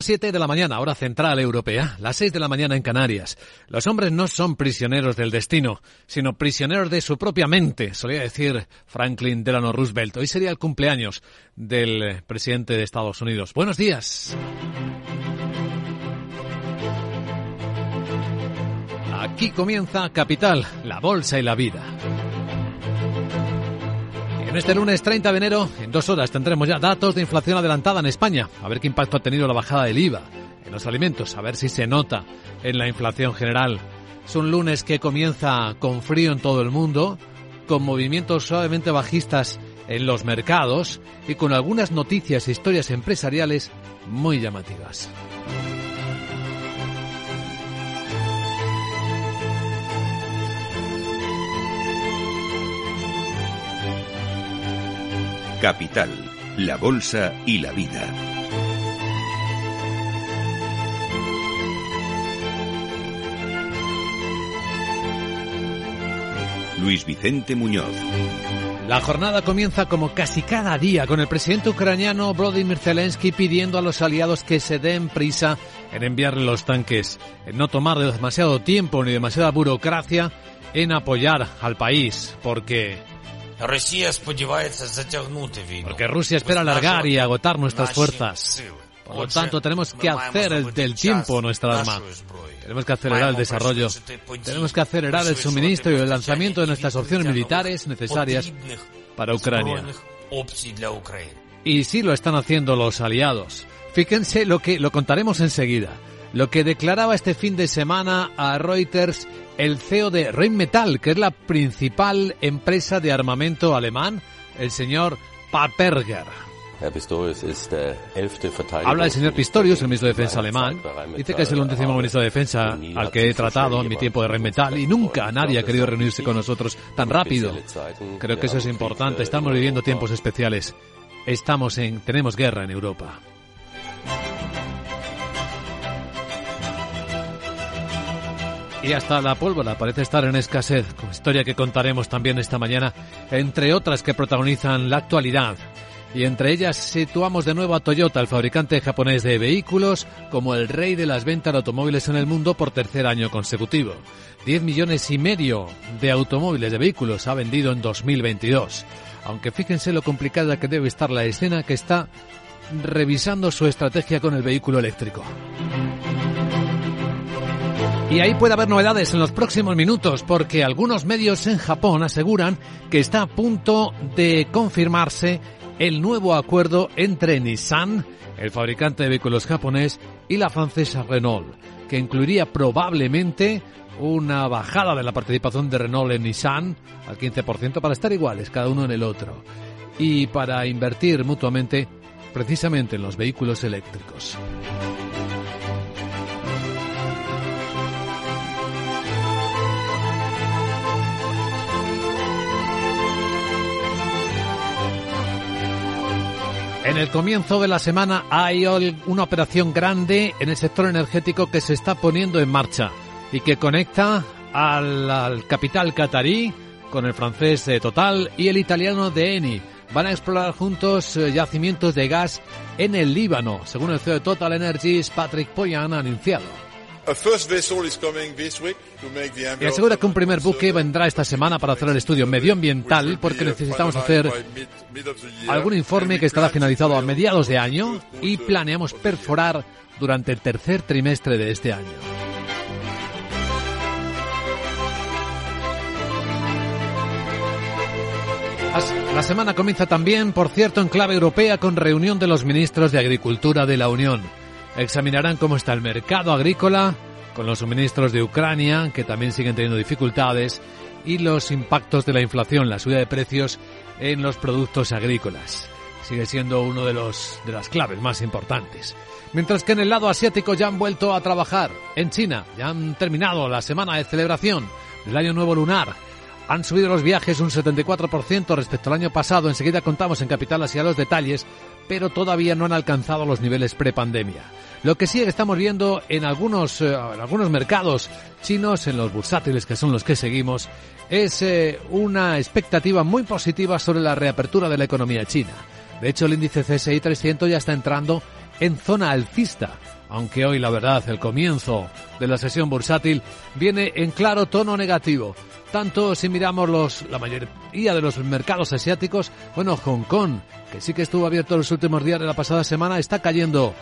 7 de la mañana, hora central europea, las 6 de la mañana en Canarias. Los hombres no son prisioneros del destino, sino prisioneros de su propia mente, solía decir Franklin Delano Roosevelt. Hoy sería el cumpleaños del presidente de Estados Unidos. Buenos días. Aquí comienza Capital, la bolsa y la vida. En este lunes 30 de enero, en dos horas, tendremos ya datos de inflación adelantada en España. A ver qué impacto ha tenido la bajada del IVA en los alimentos, a ver si se nota en la inflación general. Es un lunes que comienza con frío en todo el mundo, con movimientos suavemente bajistas en los mercados y con algunas noticias e historias empresariales muy llamativas. Capital, la Bolsa y la Vida. Luis Vicente Muñoz. La jornada comienza como casi cada día con el presidente ucraniano Volodymyr Zelensky pidiendo a los aliados que se den prisa en enviarle los tanques, en no tomar demasiado tiempo ni demasiada burocracia en apoyar al país, porque porque Rusia espera alargar y agotar nuestras fuerzas. Por lo tanto, tenemos que hacer el del tiempo nuestra arma. Tenemos que acelerar el desarrollo. Tenemos que acelerar el suministro y el lanzamiento de nuestras opciones militares necesarias para Ucrania. Y sí lo están haciendo los aliados. Fíjense lo que lo contaremos enseguida. Lo que declaraba este fin de semana a Reuters el CEO de Rheinmetall, que es la principal empresa de armamento alemán, el señor Paperger. Habla el señor Pistorius, el ministro de Defensa alemán. Dice que es el undécimo ministro de Defensa al que he tratado en mi tiempo de Rheinmetall y nunca nadie ha querido reunirse con nosotros tan rápido. Creo que eso es importante. Estamos viviendo tiempos especiales. Estamos en, tenemos guerra en Europa. Y hasta la pólvora parece estar en escasez, historia que contaremos también esta mañana, entre otras que protagonizan la actualidad. Y entre ellas situamos de nuevo a Toyota, el fabricante japonés de vehículos, como el rey de las ventas de automóviles en el mundo por tercer año consecutivo. 10 millones y medio de automóviles de vehículos ha vendido en 2022. Aunque fíjense lo complicada que debe estar la escena que está revisando su estrategia con el vehículo eléctrico. Y ahí puede haber novedades en los próximos minutos porque algunos medios en Japón aseguran que está a punto de confirmarse el nuevo acuerdo entre Nissan, el fabricante de vehículos japonés, y la francesa Renault, que incluiría probablemente una bajada de la participación de Renault en Nissan al 15% para estar iguales cada uno en el otro y para invertir mutuamente precisamente en los vehículos eléctricos. En el comienzo de la semana hay una operación grande en el sector energético que se está poniendo en marcha y que conecta al, capital catarí con el francés de Total y el italiano de Eni. Van a explorar juntos eh, yacimientos de gas en el Líbano, según el CEO de Total Energies, Patrick Poyan, anunciado. Y asegura que un primer buque vendrá esta semana para hacer el estudio medioambiental porque necesitamos hacer algún informe que estará finalizado a mediados de año y planeamos perforar durante el tercer trimestre de este año. La semana comienza también, por cierto, en clave europea con reunión de los ministros de Agricultura de la Unión. Examinarán cómo está el mercado agrícola con los suministros de Ucrania, que también siguen teniendo dificultades, y los impactos de la inflación, la subida de precios en los productos agrícolas. Sigue siendo uno de los de las claves más importantes. Mientras que en el lado asiático ya han vuelto a trabajar. En China ya han terminado la semana de celebración del Año Nuevo Lunar. Han subido los viajes un 74% respecto al año pasado. Enseguida contamos en Capital Asia los detalles, pero todavía no han alcanzado los niveles prepandemia. Lo que sí estamos viendo en algunos, eh, en algunos mercados chinos, en los bursátiles que son los que seguimos, es eh, una expectativa muy positiva sobre la reapertura de la economía china. De hecho, el índice CSI 300 ya está entrando en zona alcista, aunque hoy la verdad el comienzo de la sesión bursátil viene en claro tono negativo. Tanto si miramos los, la mayoría de los mercados asiáticos, bueno, Hong Kong, que sí que estuvo abierto los últimos días de la pasada semana, está cayendo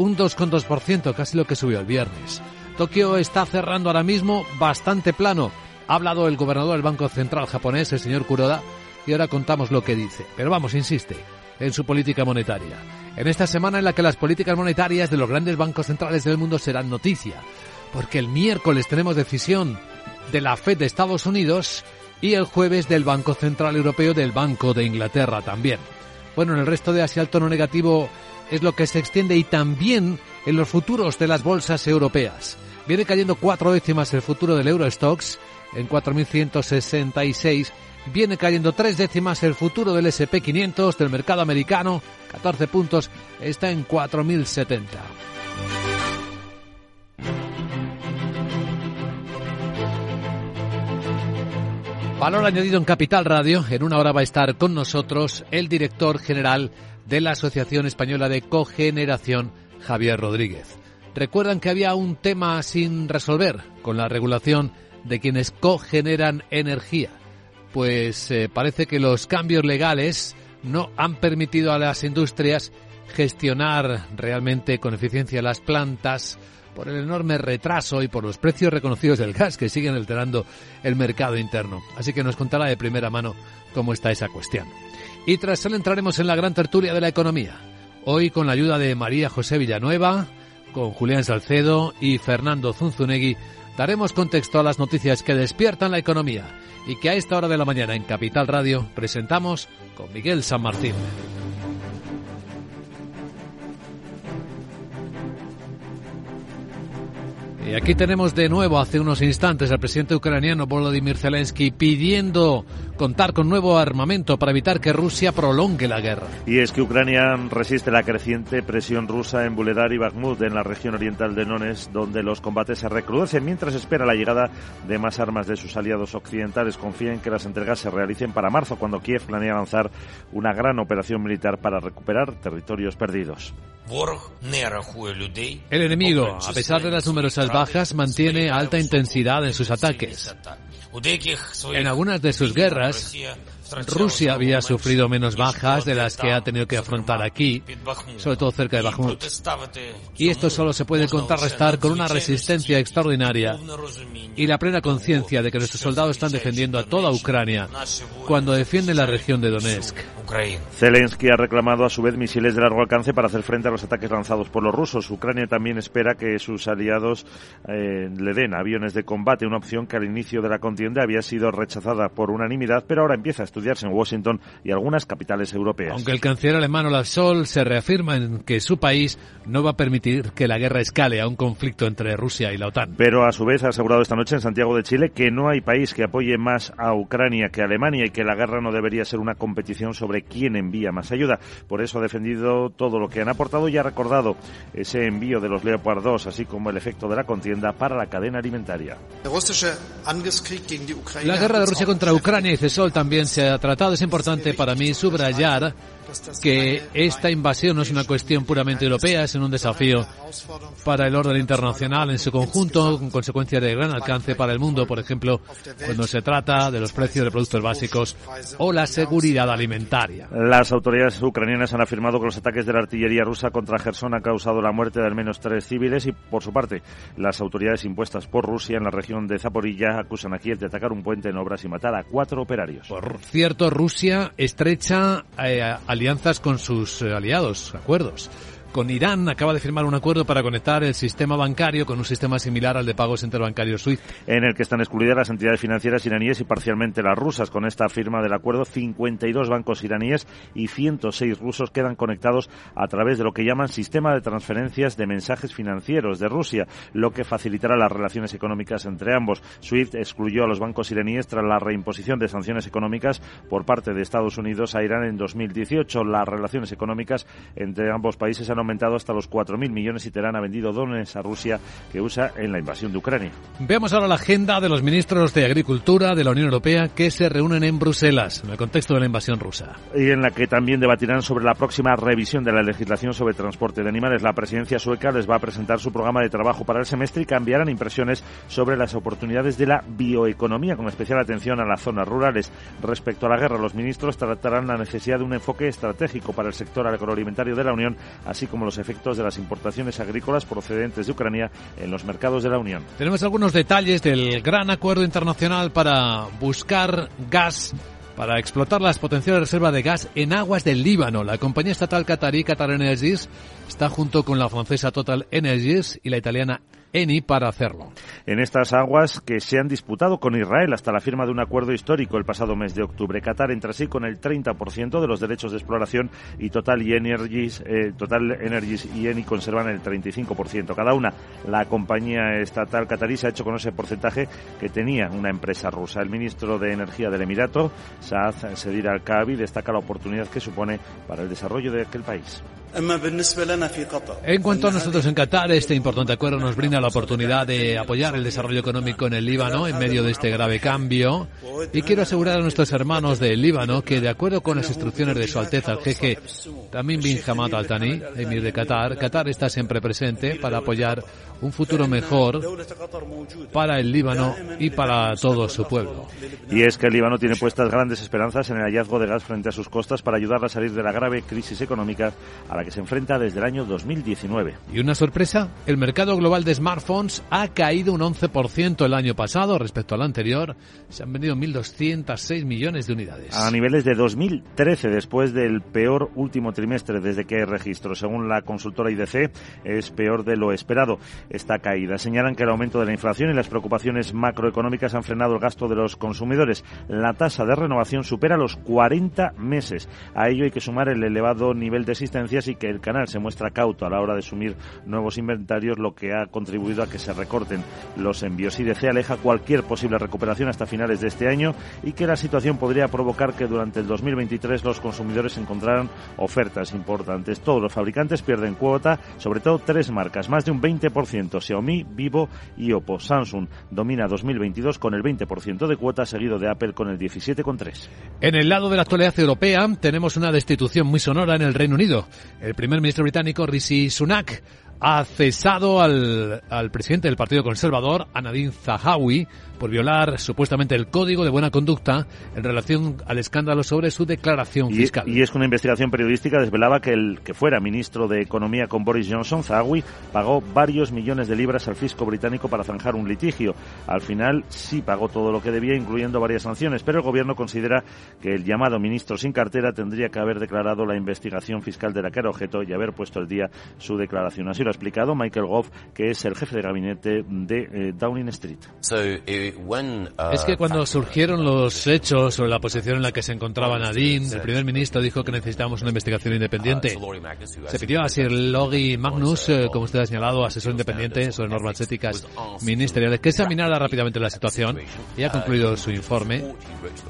un 2,2%, casi lo que subió el viernes. Tokio está cerrando ahora mismo bastante plano. Ha hablado el gobernador del Banco Central japonés, el señor Kuroda, y ahora contamos lo que dice. Pero vamos, insiste, en su política monetaria. En esta semana en la que las políticas monetarias de los grandes bancos centrales del mundo serán noticia, porque el miércoles tenemos decisión de la Fed de Estados Unidos y el jueves del Banco Central Europeo del Banco de Inglaterra también. Bueno, en el resto de Asia el tono negativo es lo que se extiende y también en los futuros de las bolsas europeas. Viene cayendo cuatro décimas el futuro del Eurostox en 4.166. Viene cayendo tres décimas el futuro del SP500 del mercado americano, 14 puntos, está en 4.070. Valor añadido en Capital Radio. En una hora va a estar con nosotros el director general de la Asociación Española de Cogeneración, Javier Rodríguez. Recuerdan que había un tema sin resolver con la regulación de quienes cogeneran energía. Pues eh, parece que los cambios legales no han permitido a las industrias gestionar realmente con eficiencia las plantas por el enorme retraso y por los precios reconocidos del gas que siguen alterando el mercado interno. Así que nos contará de primera mano cómo está esa cuestión. Y tras él entraremos en la gran tertulia de la economía. Hoy con la ayuda de María José Villanueva, con Julián Salcedo y Fernando Zunzunegui, daremos contexto a las noticias que despiertan la economía y que a esta hora de la mañana en Capital Radio presentamos con Miguel San Martín. Y aquí tenemos de nuevo hace unos instantes al presidente ucraniano Volodymyr Zelensky pidiendo contar con nuevo armamento para evitar que Rusia prolongue la guerra. Y es que Ucrania resiste la creciente presión rusa en Buledar y Bakhmut, en la región oriental de Donetsk, donde los combates se recrudecen mientras espera la llegada de más armas de sus aliados occidentales. Confía en que las entregas se realicen para marzo, cuando Kiev planea lanzar una gran operación militar para recuperar territorios perdidos. El enemigo, a pesar de las numerosas bajas, mantiene alta intensidad en sus ataques. En algunas de sus guerras, Rusia había sufrido menos bajas de las que ha tenido que afrontar aquí, sobre todo cerca de Bakhmut. Y esto solo se puede contrarrestar con una resistencia extraordinaria y la plena conciencia de que nuestros soldados están defendiendo a toda Ucrania cuando defienden la región de Donetsk. Zelensky ha reclamado a su vez misiles de largo alcance para hacer frente a los ataques lanzados por los rusos. Ucrania también espera que sus aliados eh, le den aviones de combate, una opción que al inicio de la contienda había sido rechazada por unanimidad, pero ahora empieza a estudiarse en Washington y algunas capitales europeas. Aunque el canciller alemán Olaf Scholz se reafirma en que su país no va a permitir que la guerra escale a un conflicto entre Rusia y la OTAN. Pero a su vez ha asegurado esta noche en Santiago de Chile que no hay país que apoye más a Ucrania que Alemania y que la guerra no debería ser una competición sobre quién envía más ayuda. Por eso ha defendido todo lo que han aportado y ha recordado ese envío de los Leopard 2, así como el efecto de la contienda para la cadena alimentaria. La guerra de Rusia contra Ucrania, y Sol, también se ha tratado. Es importante para mí subrayar que esta invasión no es una cuestión puramente europea, es un desafío para el orden internacional en su conjunto, con consecuencias de gran alcance para el mundo, por ejemplo, cuando se trata de los precios de productos básicos o la seguridad alimentaria. Las autoridades ucranianas han afirmado que los ataques de la artillería rusa contra Gerson han causado la muerte de al menos tres civiles y, por su parte, las autoridades impuestas por Rusia en la región de Zaporilla acusan a Kiev de atacar un puente en obras y matar a cuatro operarios. Por cierto, Rusia estrecha eh, alianzas con sus eh, aliados, acuerdos con Irán acaba de firmar un acuerdo para conectar el sistema bancario con un sistema similar al de pagos interbancarios SWIFT. En el que están excluidas las entidades financieras iraníes y parcialmente las rusas. Con esta firma del acuerdo, 52 bancos iraníes y 106 rusos quedan conectados a través de lo que llaman sistema de transferencias de mensajes financieros de Rusia, lo que facilitará las relaciones económicas entre ambos. SWIFT excluyó a los bancos iraníes tras la reimposición de sanciones económicas por parte de Estados Unidos a Irán en 2018. Las relaciones económicas entre ambos países han aumentado hasta los 4.000 millones y Teherán ha vendido drones a Rusia que usa en la invasión de Ucrania. Veamos ahora la agenda de los ministros de Agricultura de la Unión Europea que se reúnen en Bruselas en el contexto de la invasión rusa. Y en la que también debatirán sobre la próxima revisión de la legislación sobre transporte de animales. La presidencia sueca les va a presentar su programa de trabajo para el semestre y cambiarán impresiones sobre las oportunidades de la bioeconomía, con especial atención a las zonas rurales. Respecto a la guerra, los ministros tratarán la necesidad de un enfoque estratégico para el sector agroalimentario de la Unión, así como los efectos de las importaciones agrícolas procedentes de Ucrania en los mercados de la Unión. Tenemos algunos detalles del gran acuerdo internacional para buscar gas para explotar las potenciales reservas de gas en aguas del Líbano. La compañía estatal qatarí Qatar Energies está junto con la francesa Total Energies y la italiana Eni para hacerlo. En estas aguas que se han disputado con Israel hasta la firma de un acuerdo histórico el pasado mes de octubre. Qatar entra así con el 30% de los derechos de exploración y Total, y Energies, eh, y Eni conservan el 35% cada una. La compañía estatal qatarí se ha hecho con ese porcentaje que tenía una empresa rusa. El ministro de Energía del Emirato, Saad Sedir Al-Kabi, destaca la oportunidad que supone para el desarrollo de aquel país. En cuanto a nosotros en Qatar, este importante acuerdo nos brinda la oportunidad de apoyar el desarrollo económico en el Líbano en medio de este grave cambio. Y quiero asegurar a nuestros hermanos del Líbano que, de acuerdo con las instrucciones de Su Alteza el jeque Tamim bin Hamad Al Thani, emir de Qatar, Qatar está siempre presente para apoyar un futuro mejor para el Líbano y para todo su pueblo. Y es que el Líbano tiene puestas grandes esperanzas en el hallazgo de gas frente a sus costas para ayudarla a salir de la grave crisis económica a la que se enfrenta desde el año 2019. Y una sorpresa, el mercado global de smartphones ha caído un 11% el año pasado respecto al anterior. Se han vendido 1.206 millones de unidades. A niveles de 2013, después del peor último trimestre desde que registro. Según la consultora IDC, es peor de lo esperado esta caída. Señalan que el aumento de la inflación y las preocupaciones macroeconómicas han frenado el gasto de los consumidores. La tasa de renovación supera los 40 meses. A ello hay que sumar el elevado nivel de existencias y que el canal se muestra cauto a la hora de asumir nuevos inventarios, lo que ha contribuido a que se recorten los envíos. IDC aleja cualquier posible recuperación hasta finales de este año y que la situación podría provocar que durante el 2023 los consumidores encontraran ofertas importantes. Todos los fabricantes pierden cuota, sobre todo tres marcas, más de un 20%, Xiaomi, Vivo y Oppo. Samsung domina 2022 con el 20% de cuota, seguido de Apple con el 17,3%. En el lado de la actualidad europea tenemos una destitución muy sonora en el Reino Unido. El primer ministro británico, Rishi Sunak, ha cesado al, al presidente del Partido Conservador, Anadine Zahawi, por violar supuestamente el código de buena conducta en relación al escándalo sobre su declaración y, fiscal. Y es que una investigación periodística desvelaba que el que fuera ministro de Economía con Boris Johnson, Zahawi, pagó varios millones de libras al fisco británico para zanjar un litigio. Al final sí pagó todo lo que debía, incluyendo varias sanciones, pero el gobierno considera que el llamado ministro sin cartera tendría que haber declarado la investigación fiscal de la que era objeto y haber puesto el día su declaración. Así lo ha explicado Michael Goff, que es el jefe de gabinete de eh, Downing Street. So, eh, Es que cuando surgieron los hechos sobre la posición en la que se encontraba Nadine, el primer ministro dijo que necesitábamos una investigación independiente. Se pidió a Sir Logie Magnus, eh, como usted ha señalado, asesor independiente sobre normas éticas ministeriales, que examinara rápidamente la situación y ha concluido su informe.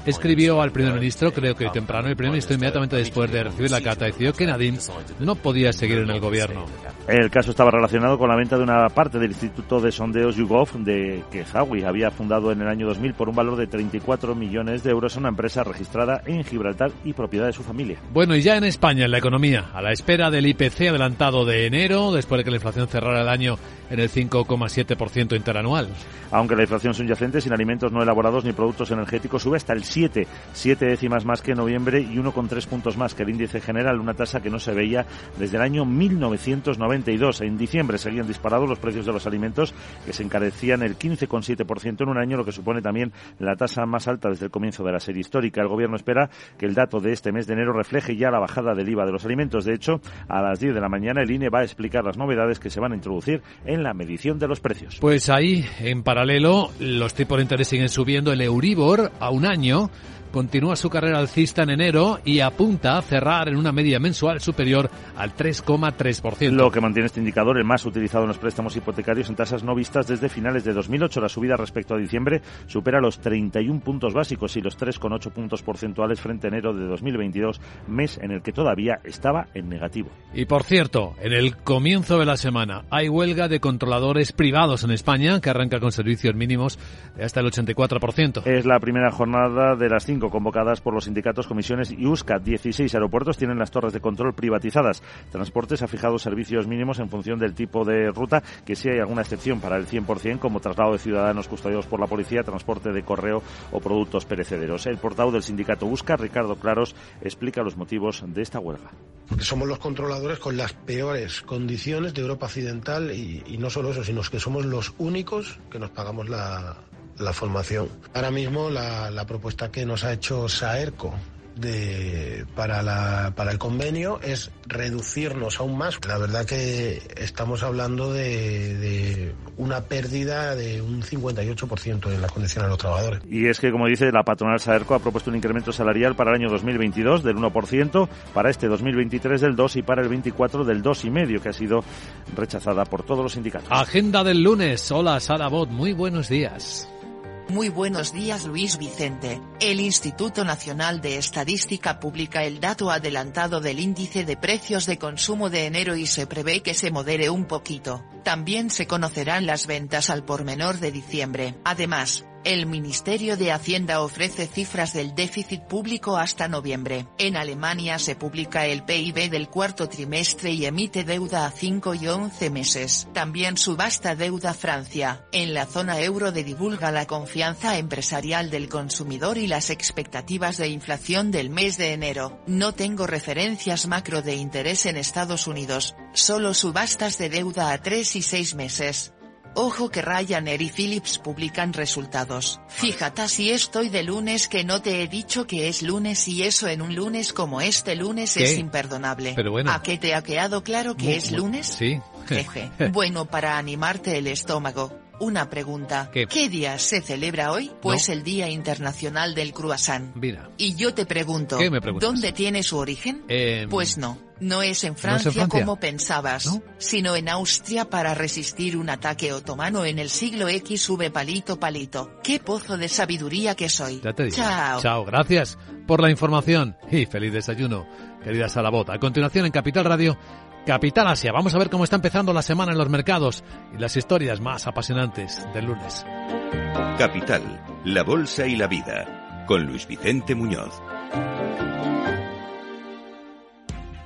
Escribió al primer ministro, creo que hoy temprano, el primer ministro inmediatamente después de recibir la carta decidió que Nadine no podía seguir en el gobierno. El caso estaba relacionado con la venta de una parte del Instituto de Sondeos YouGov de que había fundado en el año 2000 por un valor de 34 millones de euros a una empresa registrada en Gibraltar y propiedad de su familia. Bueno, y ya en España, en la economía, a la espera del IPC adelantado de enero, después de que la inflación cerrara el año en el 5,7% interanual. Aunque la inflación subyacente sin alimentos no elaborados ni productos energéticos sube hasta el 7, 7 décimas más que en noviembre y 1,3 puntos más que el índice general, una tasa que no se veía desde el año 1992. En diciembre seguían disparados los precios de los alimentos que se encarecían el 15,7% en un año, lo que supone también la tasa más alta desde el comienzo de la serie histórica. El gobierno espera que el dato de este mes de enero refleje ya la bajada del IVA de los alimentos. De hecho, a las 10 de la mañana el INE va a explicar las novedades que se van a introducir en la medición de los precios. Pues ahí, en paralelo, los tipos de interés siguen subiendo. El Euribor a un año continúa su carrera alcista en enero y apunta a cerrar en una media mensual superior al 3,3%. Lo que mantiene este indicador, el más utilizado en los préstamos hipotecarios en tasas no vistas desde finales de 2008. La subida respecto a diciembre supera los 31 puntos básicos y los 3,8 puntos porcentuales frente a enero de 2022, mes en el que todavía estaba en negativo. Y por cierto, en el comienzo de la semana hay huelga de controladores privados en España que arranca con servicios mínimos de hasta el 84%. Es la primera jornada de las cinco convocadas por los sindicatos, comisiones y USCA. 16 aeropuertos tienen las torres de control privatizadas. Transportes ha fijado servicios mínimos en función del tipo de ruta, que si hay alguna excepción para el 100%, como traslado de ciudadanos custodiados por la policía, transporte de correo o productos perecederos. El portavoz del sindicato USCA, Ricardo Claros, explica los motivos de esta huelga. Porque somos los controladores con las peores condiciones de Europa Occidental y, y no solo eso, sino que somos los únicos que nos pagamos la, la formación. Ahora mismo la, la, propuesta que nos ha hecho Saerco de, para, la, para el convenio es reducirnos aún más. La verdad que estamos hablando de, de una pérdida de un 58% en las condiciones de los trabajadores. Y es que, como dice la patronal Saerco, ha propuesto un incremento salarial para el año 2022 del 1%, para este 2023 del 2% y para el 24 del 2,5%, que ha sido rechazada por todos los sindicatos. Agenda del lunes. Hola, Sara Bot. Muy buenos días. Muy buenos días Luis Vicente. El Instituto Nacional de Estadística publica el dato adelantado del índice de precios de consumo de enero y se prevé que se modere un poquito. También se conocerán las ventas al por menor de diciembre. Además, el Ministerio de Hacienda ofrece cifras del déficit público hasta noviembre. En Alemania se publica el PIB del cuarto trimestre y emite deuda a 5 y 11 meses. También subasta deuda Francia. En la zona euro de divulga la confianza empresarial del consumidor y las expectativas de inflación del mes de enero. No tengo referencias macro de interés en Estados Unidos, solo subastas de deuda a 3 y 6 meses. Ojo que Ryanair y Philips publican resultados. Fíjate si estoy de lunes que no te he dicho que es lunes y eso en un lunes como este lunes ¿Qué? es imperdonable. Pero bueno. ¿A qué te ha quedado claro que es lunes? Sí. Jeje. Bueno, para animarte el estómago. Una pregunta. ¿Qué? día se celebra hoy? Pues el Día Internacional del Croissant. Mira. Y yo te pregunto, ¿Qué me? ¿dónde tiene su origen? Eh, Pues no, no es en ¿No es en Francia, Francia? como pensabas, ¿No? sino en Austria para resistir un ataque otomano en el siglo XV palito palito. ¡Qué pozo de sabiduría que soy! Ya te digo. Chao. Chao, gracias por la información y feliz desayuno, querida Salabot. A continuación en Capital Radio, Capital Asia. Vamos a ver cómo está empezando la semana en los mercados y las historias más apasionantes del lunes. Capital, la Bolsa y la Vida, con Luis Vicente Muñoz.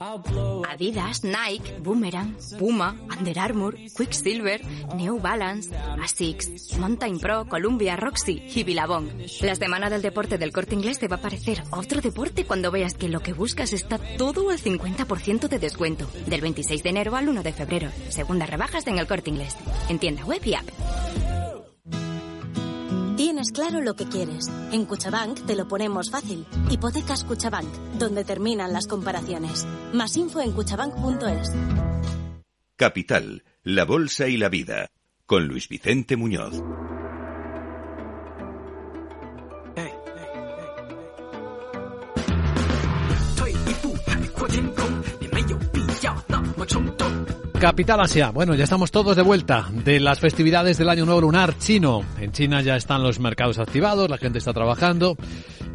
Adidas, Nike, Boomerang, Puma, Under Armour, Quicksilver, New Balance, Asics, Mountain Pro, Columbia, Roxy y Billabong. La semana del deporte del corte inglés te va a parecer otro deporte cuando veas que lo que buscas está todo al 50% de descuento. Del 26 de enero al 1 de febrero. Segundas rebajas en el corte inglés. En tienda web y app. Tienes claro lo que quieres. En Cuchabank te lo ponemos fácil. Hipotecas Cuchabank, donde terminan las comparaciones. Más info en cuchabank.es. Capital, la Bolsa y la Vida, con Luis Vicente Muñoz. Capital Asia. Bueno, ya estamos todos de vuelta de las festividades del Año Nuevo Lunar chino. En China ya están los mercados activados, la gente está trabajando.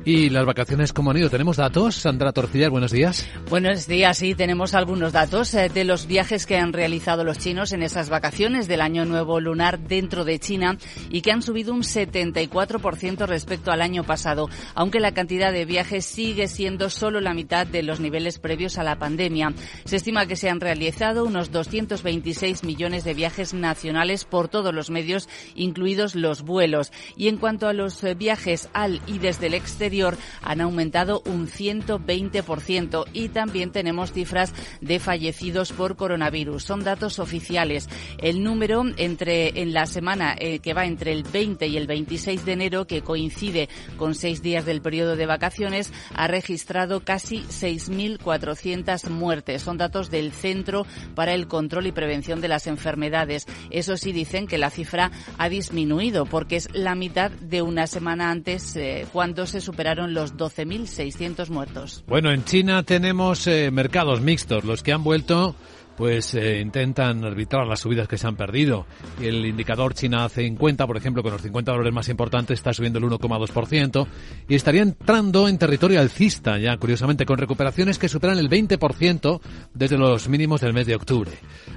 ¿Y las vacaciones cómo han ido? ¿Tenemos datos? Sandra Torcillas, buenos días. Buenos días, sí, tenemos algunos datos eh, de los viajes que han realizado los chinos en esas vacaciones del Año Nuevo Lunar dentro de China y que han subido un 74% respecto al año pasado, aunque la cantidad de viajes sigue siendo solo la mitad de los niveles previos a la pandemia. Se estima que se han realizado unos 226 millones de viajes nacionales por todos los medios, incluidos los vuelos. Y en cuanto a los eh, viajes al y desde el exterior, exterior han aumentado un 120% y también tenemos cifras de fallecidos por coronavirus. Son datos oficiales. El número entre en la semana eh, que va entre el 20 y el 26 de enero, que coincide con seis días del periodo de vacaciones, ha registrado casi 6.400 muertes. Son datos del Centro para el Control y Prevención de las Enfermedades. Eso sí dicen que la cifra ha disminuido porque es la mitad de una semana antes eh, cuando se superaron los 12.600 muertos. Bueno, en China tenemos eh, mercados mixtos, los que han vuelto pues eh, intentan arbitrar las subidas que se han perdido. El indicador China 50, por ejemplo, con los 50 dólares más importantes, está subiendo el 1,2% y estaría entrando en territorio alcista ya, curiosamente, con recuperaciones que superan el 20% desde los mínimos del mes de octubre.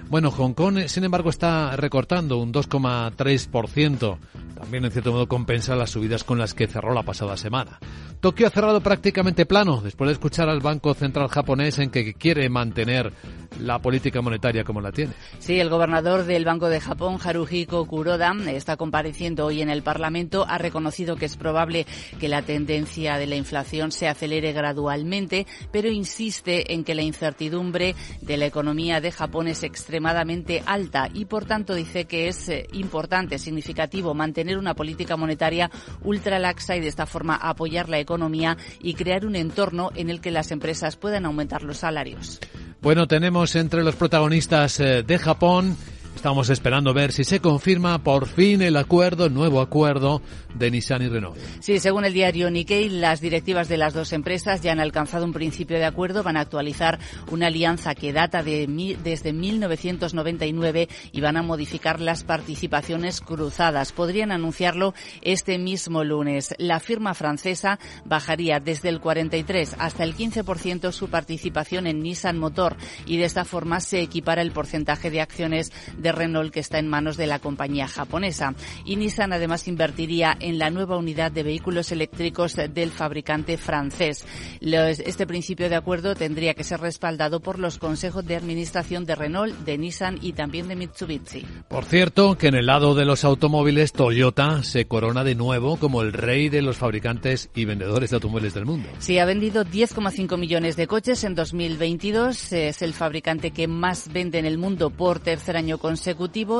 Bueno, Hong Kong, sin embargo, está recortando un 2,3%. También, en cierto modo, compensa las subidas con las que cerró la pasada semana. Tokio ha cerrado prácticamente plano después de escuchar al Banco Central japonés en que quiere mantener la política monetaria como la tiene. Sí, el gobernador del Banco de Japón, Haruhiko Kuroda, está compareciendo hoy en el Parlamento. Ha reconocido que es probable que la tendencia de la inflación se acelere gradualmente, pero insiste en que la incertidumbre de la economía de Japón es extremadamente alta y, por tanto, dice que es eh, importante, significativo, mantener una política monetaria ultra laxa y de esta forma apoyar la economía y crear un entorno en el que las empresas puedan aumentar los salarios. Bueno, tenemos entre los protagonistas eh, de Japón Estamos esperando ver si se confirma por fin el acuerdo, el nuevo acuerdo de Nissan y Renault. Sí, según el diario Nikkei, las directivas de las dos empresas ya han alcanzado un principio de acuerdo, van a actualizar una alianza que data de desde 1999 y van a modificar las participaciones cruzadas. Podrían anunciarlo este mismo lunes. La firma francesa bajaría desde el 43 hasta el 15% su participación en Nissan Motor y de esta forma se equipara el porcentaje de acciones de Renault que está en manos de la compañía japonesa. Y Nissan además invertiría en la nueva unidad de vehículos eléctricos del fabricante francés. este principio de acuerdo tendría que ser respaldado por los consejos de administración de Renault, de Nissan y también de Mitsubishi. Por cierto, que en el lado de los automóviles Toyota se corona de nuevo como el rey de los fabricantes y vendedores de automóviles del mundo. Sí, ha vendido 10,5 millones de coches en 2022. Es el fabricante que más vende en el mundo por tercer año consecutivo.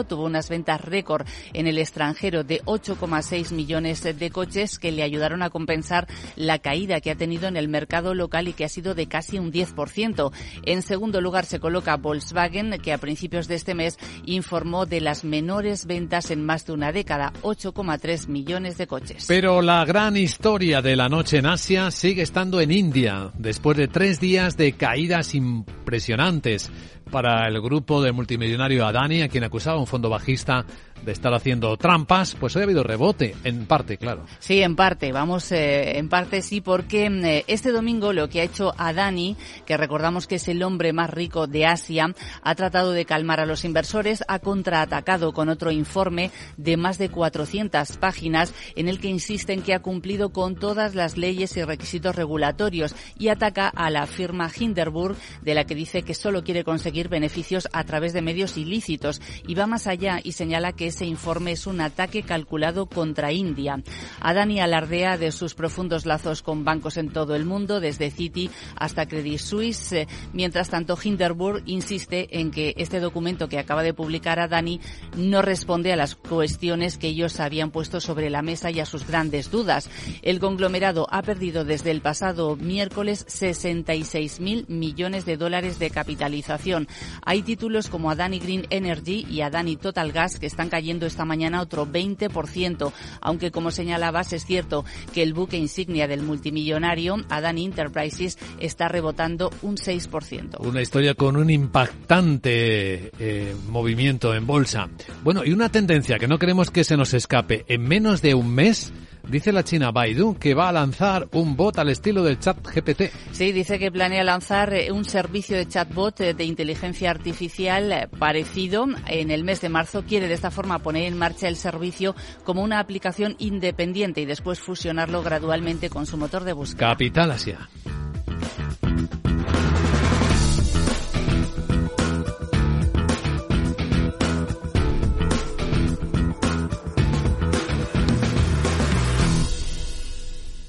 Tuvo unas ventas récord en el extranjero de 8,6 millones de coches que le ayudaron a compensar la caída que ha tenido en el mercado local y que ha sido de casi un 10%. En segundo lugar se coloca Volkswagen, que a principios de este mes informó de las menores ventas en más de una década, 8,3 millones de coches. Pero la gran historia de la noche en Asia sigue estando en India, después de tres días de caídas impresionantes para el grupo del multimillonario Adani, a quien acusaba un fondo bajista de estar haciendo trampas, pues hoy ha habido rebote, en parte, claro. Sí, en parte, vamos, eh, en parte sí, porque eh, este domingo lo que ha hecho Adani, que recordamos que es el hombre más rico de Asia, ha tratado de calmar a los inversores, ha contraatacado con otro informe de más de 400 páginas en el que insiste en que ha cumplido con todas las leyes y requisitos regulatorios y ataca a la firma Hinderburg, de la que dice que solo quiere conseguir beneficios a través de medios ilícitos y va más allá y señala que ese informe es un ataque calculado contra India. Adani alardea de sus profundos lazos con bancos en todo el mundo, desde Citi hasta Credit Suisse. Eh, mientras tanto, Hinderburg insiste en que este documento que acaba de publicar Adani no responde a las cuestiones que ellos habían puesto sobre la mesa y a sus grandes dudas. El conglomerado ha perdido desde el pasado miércoles 66.000 millones de dólares de capitalización. Hay títulos como Adani Green Energy y Adani Total Gas que están cayendo esta mañana otro 20%, aunque como señalabas es cierto que el buque insignia del multimillonario, Adani Enterprises, está rebotando un 6%. Una historia con un impactante eh, movimiento en bolsa. Bueno, y una tendencia que no queremos que se nos escape. En menos de un mes, Dice la China Baidu que va a lanzar un bot al estilo del chat GPT. Sí, dice que planea lanzar eh, un servicio de chatbot eh, de inteligencia artificial eh, parecido en el mes de marzo. Quiere de esta forma poner en marcha el servicio como una aplicación independiente y después fusionarlo gradualmente con su motor de búsqueda. Capital Asia.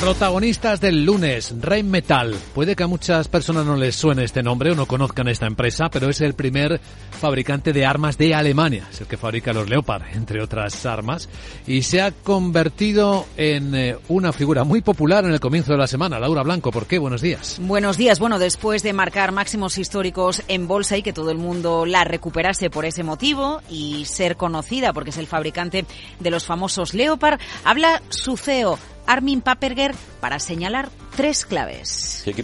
Protagonistas del lunes, Rheinmetall. Puede que a muchas personas no les suene este nombre o no conozcan esta empresa, pero es el primer fabricante de armas de Alemania. Es el que fabrica los Leopard, entre otras armas. Y se ha convertido en eh, una figura muy popular en el comienzo de la semana. Laura Blanco, ¿por qué? Buenos días. Buenos días. Bueno, después de marcar máximos históricos en bolsa y que todo el mundo la recuperase por ese motivo y ser conocida porque es el fabricante de los famosos Leopard, habla su CEO Armin Paperger para señalar tres claves. Äh,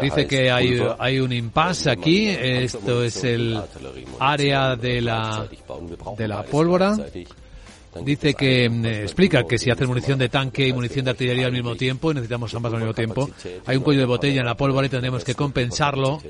Dice que hay, hay un impasse aquí. Esto es el área de la, de la pólvora. Dice que mm, explica que si haces munición de tanque y munición de artillería al mismo tiempo, y necesitamos ambas al mismo tiempo, hay un cuello de botella en la pólvora y tendremos que compensarlo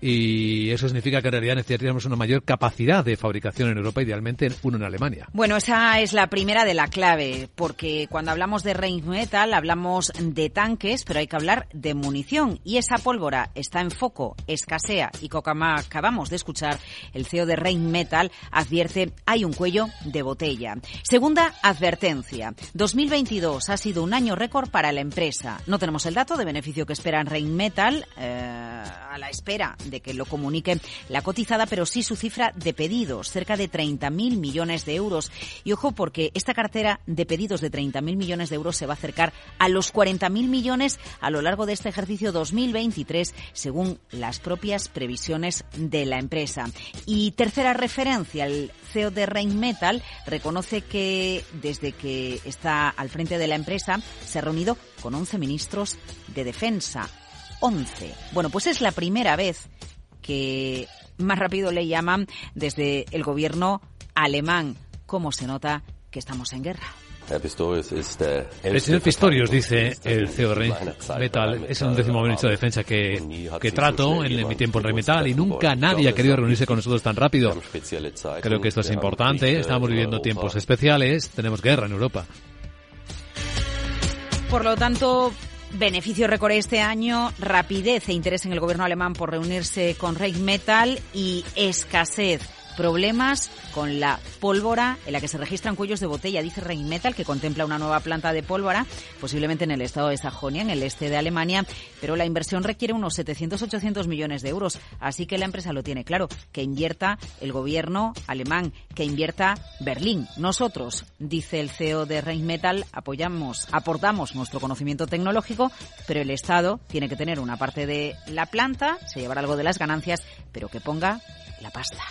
y eso significa que en realidad necesitaríamos una mayor capacidad de fabricación en Europa, idealmente uno en Alemania. Bueno, esa es la primera de la clave, porque cuando hablamos de Rheinmetall hablamos de tanques, pero hay que hablar de munición y esa pólvora está en foco, escasea y como acabamos de escuchar, el CEO de Rheinmetall advierte hay un cuello de botella. Segunda advertencia, 2022 ha sido un año récord para la empresa. No tenemos el dato de beneficio que espera Rheinmetall eh, a la espera de que lo comunique la cotizada, pero sí su cifra de pedidos, cerca de 30.000 millones de euros. Y ojo, porque esta cartera de pedidos de 30.000 millones de euros se va a acercar a los 40.000 millones a lo largo de este ejercicio 2023, según las propias previsiones de la empresa. Y tercera referencia, el CEO de Rheinmetall reconoce que desde que está al frente de la empresa se ha reunido con 11 ministros de defensa 11. Bueno, pues es la primera vez que más rápido le llaman desde el gobierno alemán. ¿Cómo se nota que estamos en guerra? El señor Pistorius, dice el CEO de Metal, es un décimo ministro de defensa que, que trato en, mi tiempo en Metal y nunca nadie ha querido reunirse con nosotros tan rápido. Creo que esto es importante, estamos viviendo tiempos especiales, tenemos guerra en Europa. Por lo tanto, Beneficio récord este año, rapidez e interés en el gobierno alemán por reunirse con Metal y escasez problemas con la pólvora en la que se registran cuellos de botella, dice Rheinmetall, que contempla una nueva planta de pólvora, posiblemente en el estado de Sajonia, en el este de Alemania, pero la inversión requiere unos 700-800 millones de euros. Así que la empresa lo tiene claro, que invierta el gobierno alemán, que invierta Berlín. Nosotros, dice el CEO de Rheinmetall, apoyamos, aportamos nuestro conocimiento tecnológico, pero el Estado tiene que tener una parte de la planta, se llevará algo de las ganancias, pero que ponga la pasta.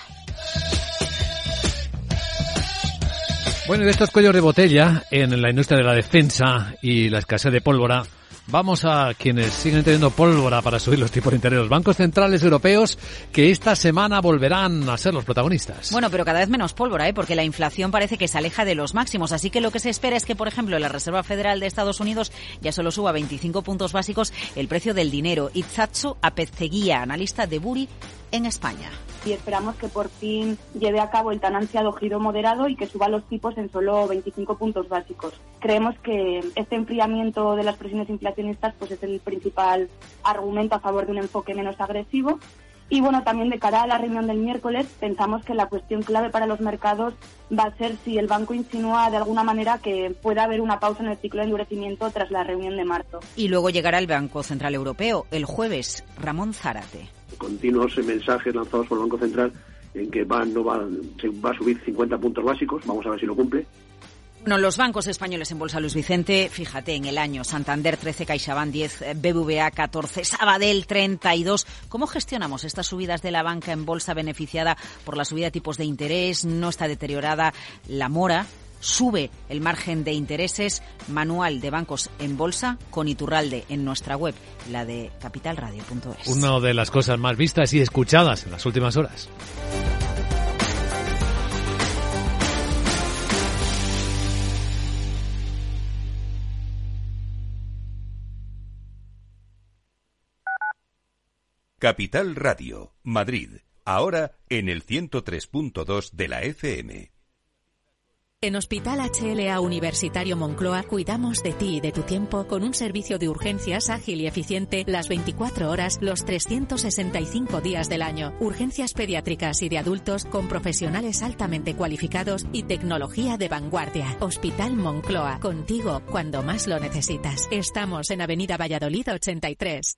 Bueno, y de estos cuellos de botella en la industria de la defensa y la escasez de pólvora, Vamos a quienes siguen teniendo pólvora para subir los tipos de interés. Los bancos centrales europeos que esta semana volverán a ser los protagonistas. Bueno, pero cada vez menos pólvora, ¿eh? porque la inflación parece que se aleja de los máximos. Así que lo que se espera es que, por ejemplo, la Reserva Federal de Estados Unidos ya solo suba 25 puntos básicos el precio del dinero. Itzatsu Apezteguía, analista de Buri en España y esperamos que por fin lleve a cabo el tan ansiado giro moderado y que suba los tipos en solo 25 puntos básicos. Creemos que este enfriamiento de las presiones inflacionistas pues es el principal argumento a favor de un enfoque menos agresivo y bueno, también de cara a la reunión del miércoles, pensamos que la cuestión clave para los mercados va a ser si el banco insinúa de alguna manera que pueda haber una pausa en el ciclo de endurecimiento tras la reunión de marzo. Y luego llegará el Banco Central Europeo el jueves. Ramón Zárate continuos mensajes lanzados por el Banco Central en que va, no va, se va a subir 50 puntos básicos, vamos a ver si lo cumple. Bueno, los bancos españoles en bolsa, Luis Vicente, fíjate, en el año Santander 13, CaixaBank 10, BBVA 14, Sabadell 32. ¿Cómo gestionamos estas subidas de la banca en bolsa beneficiada por la subida de tipos de interés? ¿No está deteriorada la mora? sube el margen de intereses manual de bancos en bolsa con Iturralde en nuestra web, la de capitalradio.es. Una de las cosas más vistas y escuchadas en las últimas horas. Capital Radio, Madrid, ahora en el 103.2 de la FM. En Hospital HLA Universitario Moncloa cuidamos de ti y de tu tiempo con un servicio de urgencias ágil y eficiente las 24 horas, los 365 días del año. Urgencias pediátricas y de adultos con profesionales altamente cualificados y tecnología de vanguardia. Hospital Moncloa, contigo cuando más lo necesitas. Estamos en Avenida Valladolid 83.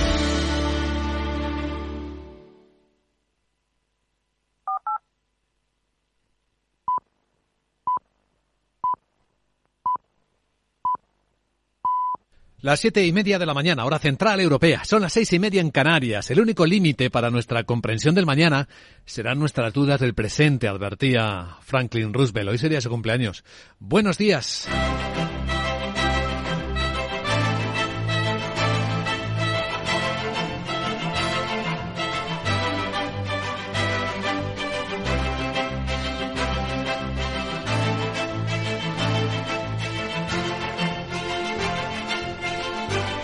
Las siete y media de la mañana, hora central europea. Son las seis y media en Canarias. El único límite para nuestra comprensión del mañana serán nuestras dudas del presente, advertía Franklin Roosevelt. Hoy sería su cumpleaños. Buenos días.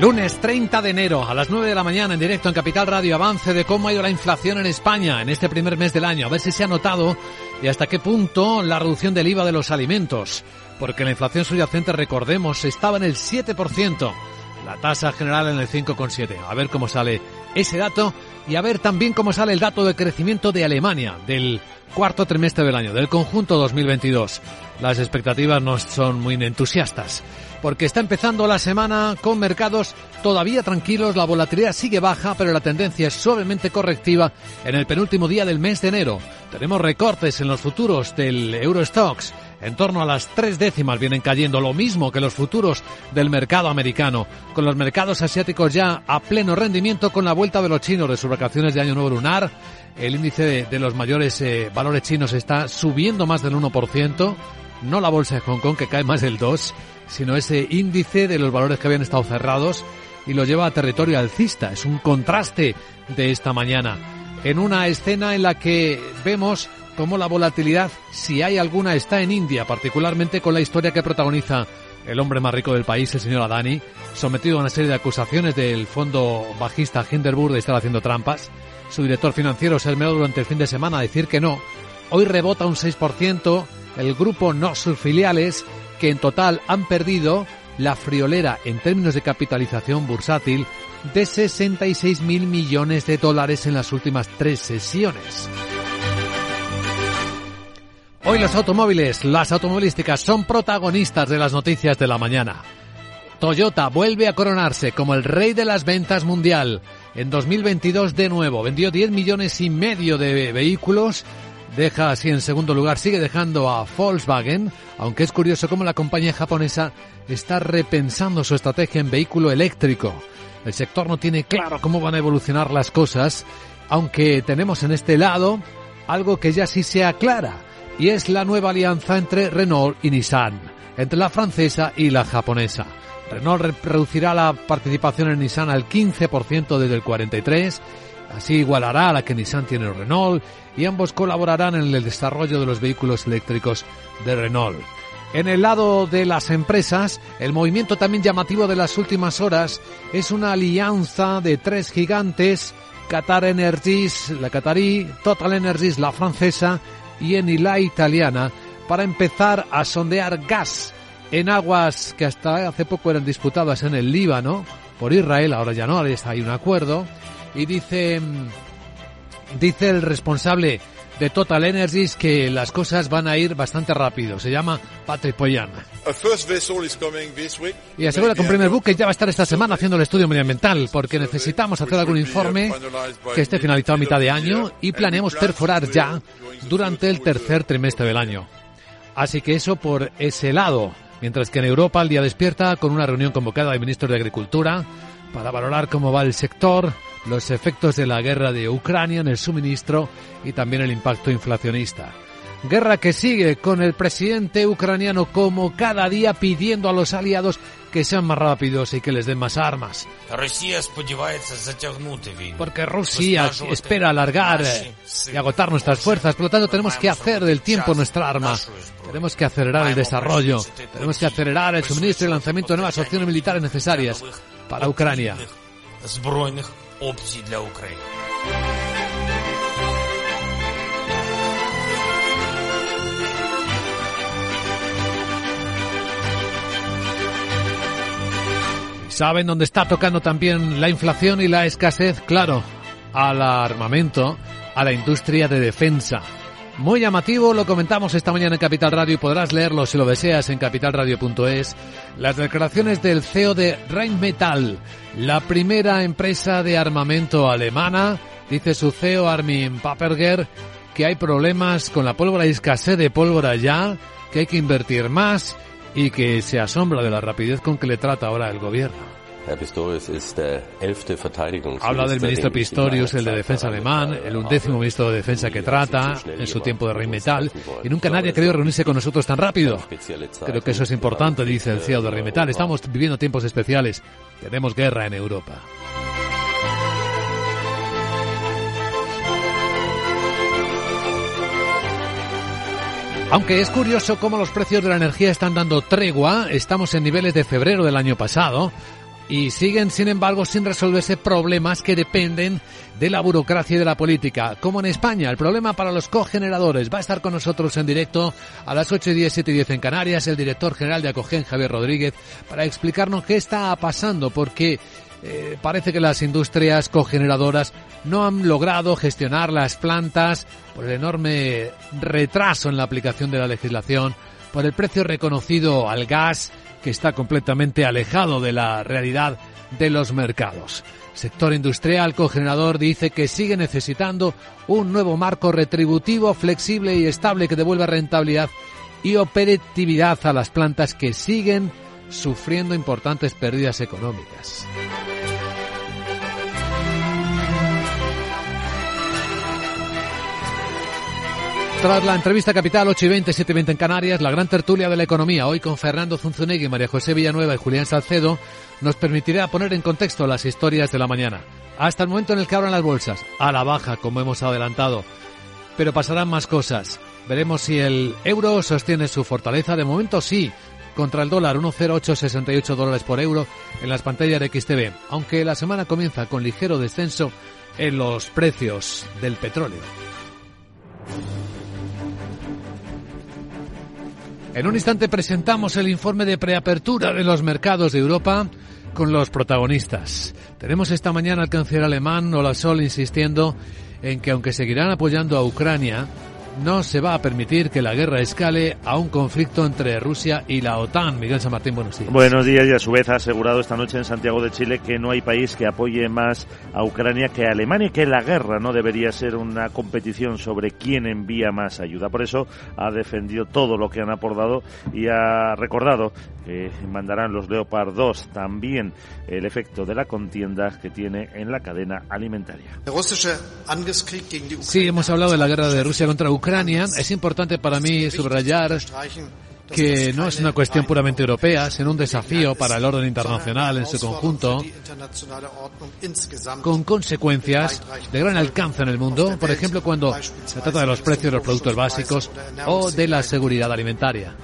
Lunes 30 de enero a las 9 de la mañana en directo en Capital Radio avance de cómo ha ido la inflación en España en este primer mes del año. A ver si se ha notado y hasta qué punto la reducción del IVA de los alimentos. Porque la inflación subyacente, recordemos, estaba en el 7%. La tasa general en el 5,7. A ver cómo sale ese dato y a ver también cómo sale el dato de crecimiento de Alemania del cuarto trimestre del año, del conjunto 2022. Las expectativas no son muy entusiastas porque está empezando la semana con mercados todavía tranquilos, la volatilidad sigue baja, pero la tendencia es suavemente correctiva en el penúltimo día del mes de enero. Tenemos recortes en los futuros del Eurostox. En torno a las tres décimas vienen cayendo, lo mismo que los futuros del mercado americano, con los mercados asiáticos ya a pleno rendimiento con la vuelta de los chinos de sus vacaciones de Año Nuevo Lunar. El índice de, los mayores eh, valores chinos está subiendo más del 1%, no la bolsa de Hong Kong que cae más del 2%, sino ese índice de los valores que habían estado cerrados y lo lleva a territorio alcista. Es un contraste de esta mañana en una escena en la que vemos cómo la volatilidad, si hay alguna, está en India, particularmente con la historia que protagoniza el hombre más rico del país, el señor Adani, sometido a una serie de acusaciones del fondo bajista Hinderburg de estar haciendo trampas. Su director financiero se durante el fin de semana a decir que no. Hoy rebota un 6%, el grupo no sus filiales que en total han perdido la friolera en términos de capitalización bursátil de 66 mil millones de dólares en las últimas tres sesiones. Hoy los automóviles, las automovilísticas son protagonistas de las noticias de la mañana. Toyota vuelve a coronarse como el rey de las ventas mundial. En 2022 de nuevo vendió 10 millones y medio de vehículos deja así en segundo lugar, sigue dejando a Volkswagen, aunque es curioso cómo la compañía japonesa está repensando su estrategia en vehículo eléctrico. El sector no tiene claro cómo van a evolucionar las cosas, aunque tenemos en este lado algo que ya sí se aclara, y es la nueva alianza entre Renault y Nissan, entre la francesa y la japonesa. Renault reducirá la participación en Nissan al 15% desde el 43%, Así igualará a la que Nissan tiene Renault y ambos colaborarán en el desarrollo de los vehículos eléctricos de Renault. En el lado de las empresas, el movimiento también llamativo de las últimas horas es una alianza de tres gigantes, Qatar Energies, la qatarí, Total Energies, la francesa y Eni, la italiana, para empezar a sondear gas en aguas que hasta hace poco eran disputadas en el Líbano por Israel, ahora ya no, ahora está ahí un acuerdo y dice dice el responsable de Total Energies que las cosas van a ir bastante rápido. Se llama Patrick Poyan. Y asegura con primer buque ya va a estar esta semana haciendo el estudio medioambiental porque necesitamos hacer algún informe que esté finalizado a mitad de año y planeamos perforar ya durante el tercer trimestre del año. Así que eso por ese lado. Mientras que en Europa el día despierta con una reunión convocada de ministros de Agricultura para valorar cómo va el sector, los efectos de la guerra de Ucrania en el suministro y también el impacto inflacionista. Guerra que sigue con el presidente ucraniano como cada día pidiendo a los aliados que sean más rápidos y que les den más armas. Porque Rusia espera alargar y agotar nuestras fuerzas, por lo tanto tenemos que hacer del tiempo nuestra arma. Tenemos que acelerar el desarrollo, tenemos que acelerar el suministro y el lanzamiento de nuevas opciones militares necesarias para Ucrania. ¿Saben dónde está tocando también la inflación y la escasez? Claro, al armamento, a la industria de defensa. Muy llamativo, lo comentamos esta mañana en Capital Radio y podrás leerlo si lo deseas en capitalradio.es. Las declaraciones del CEO de Rheinmetall, la primera empresa de armamento alemana, dice su CEO Armin Paperger que hay problemas con la pólvora y escasez de pólvora ya, que hay que invertir más y que se asombra de la rapidez con que le trata ahora el gobierno. Habla del ministro Pistorius, el de defensa alemán, el undécimo ministro de defensa que trata en su tiempo de Rheinmetall, y nunca nadie ha querido reunirse con nosotros tan rápido. Creo que eso es importante, dice el CEO de Rheinmetall. Estamos viviendo tiempos especiales. Tenemos guerra en Europa. Aunque es curioso cómo los precios de la energía están dando tregua, estamos en niveles de febrero del año pasado, y siguen, sin embargo, sin resolverse problemas que dependen de la burocracia y de la política. Como en España, el problema para los cogeneradores. Va a estar con nosotros en directo a las 8 y 10, 7 y 10 en Canarias, el director general de Acogen, Javier Rodríguez, para explicarnos qué está pasando, porque eh, parece que las industrias cogeneradoras no han logrado gestionar las plantas por el enorme retraso en la aplicación de la legislación, por el precio reconocido al gas, que está completamente alejado de la realidad de los mercados. Sector industrial cogenerador dice que sigue necesitando un nuevo marco retributivo flexible y estable que devuelva rentabilidad y operatividad a las plantas que siguen sufriendo importantes pérdidas económicas. Tras la entrevista capital 8 y 20, 7 y 20 en Canarias, la gran tertulia de la economía, hoy con Fernando Zunzunegui, María José Villanueva y Julián Salcedo, nos permitirá poner en contexto las historias de la mañana. Hasta el momento en el que abran las bolsas, a la baja, como hemos adelantado. Pero pasarán más cosas. Veremos si el euro sostiene su fortaleza. De momento sí, contra el dólar 1,0868 dólares por euro en las pantallas de XTV, aunque la semana comienza con ligero descenso en los precios del petróleo. En un instante presentamos el informe de preapertura de los mercados de Europa con los protagonistas. Tenemos esta mañana al canciller alemán Olaf Sol insistiendo en que aunque seguirán apoyando a Ucrania, no se va a permitir que la guerra escale a un conflicto entre Rusia y la OTAN. Miguel San Martín, buenos días. Buenos días y a su vez ha asegurado esta noche en Santiago de Chile que no hay país que apoye más a Ucrania que a Alemania y que la guerra no debería ser una competición sobre quién envía más ayuda. Por eso ha defendido todo lo que han aportado y ha recordado que mandarán los Leopard 2 también el efecto de la contienda que tiene en la cadena alimentaria. Sí, hemos hablado de la guerra de Rusia contra Ucrania Ucrania, es importante para mí subrayar que no es una cuestión puramente europea, sino un desafío para el orden internacional en su conjunto, con consecuencias de gran alcance en el mundo, por ejemplo, cuando se trata de los precios de los productos básicos o de la seguridad alimentaria.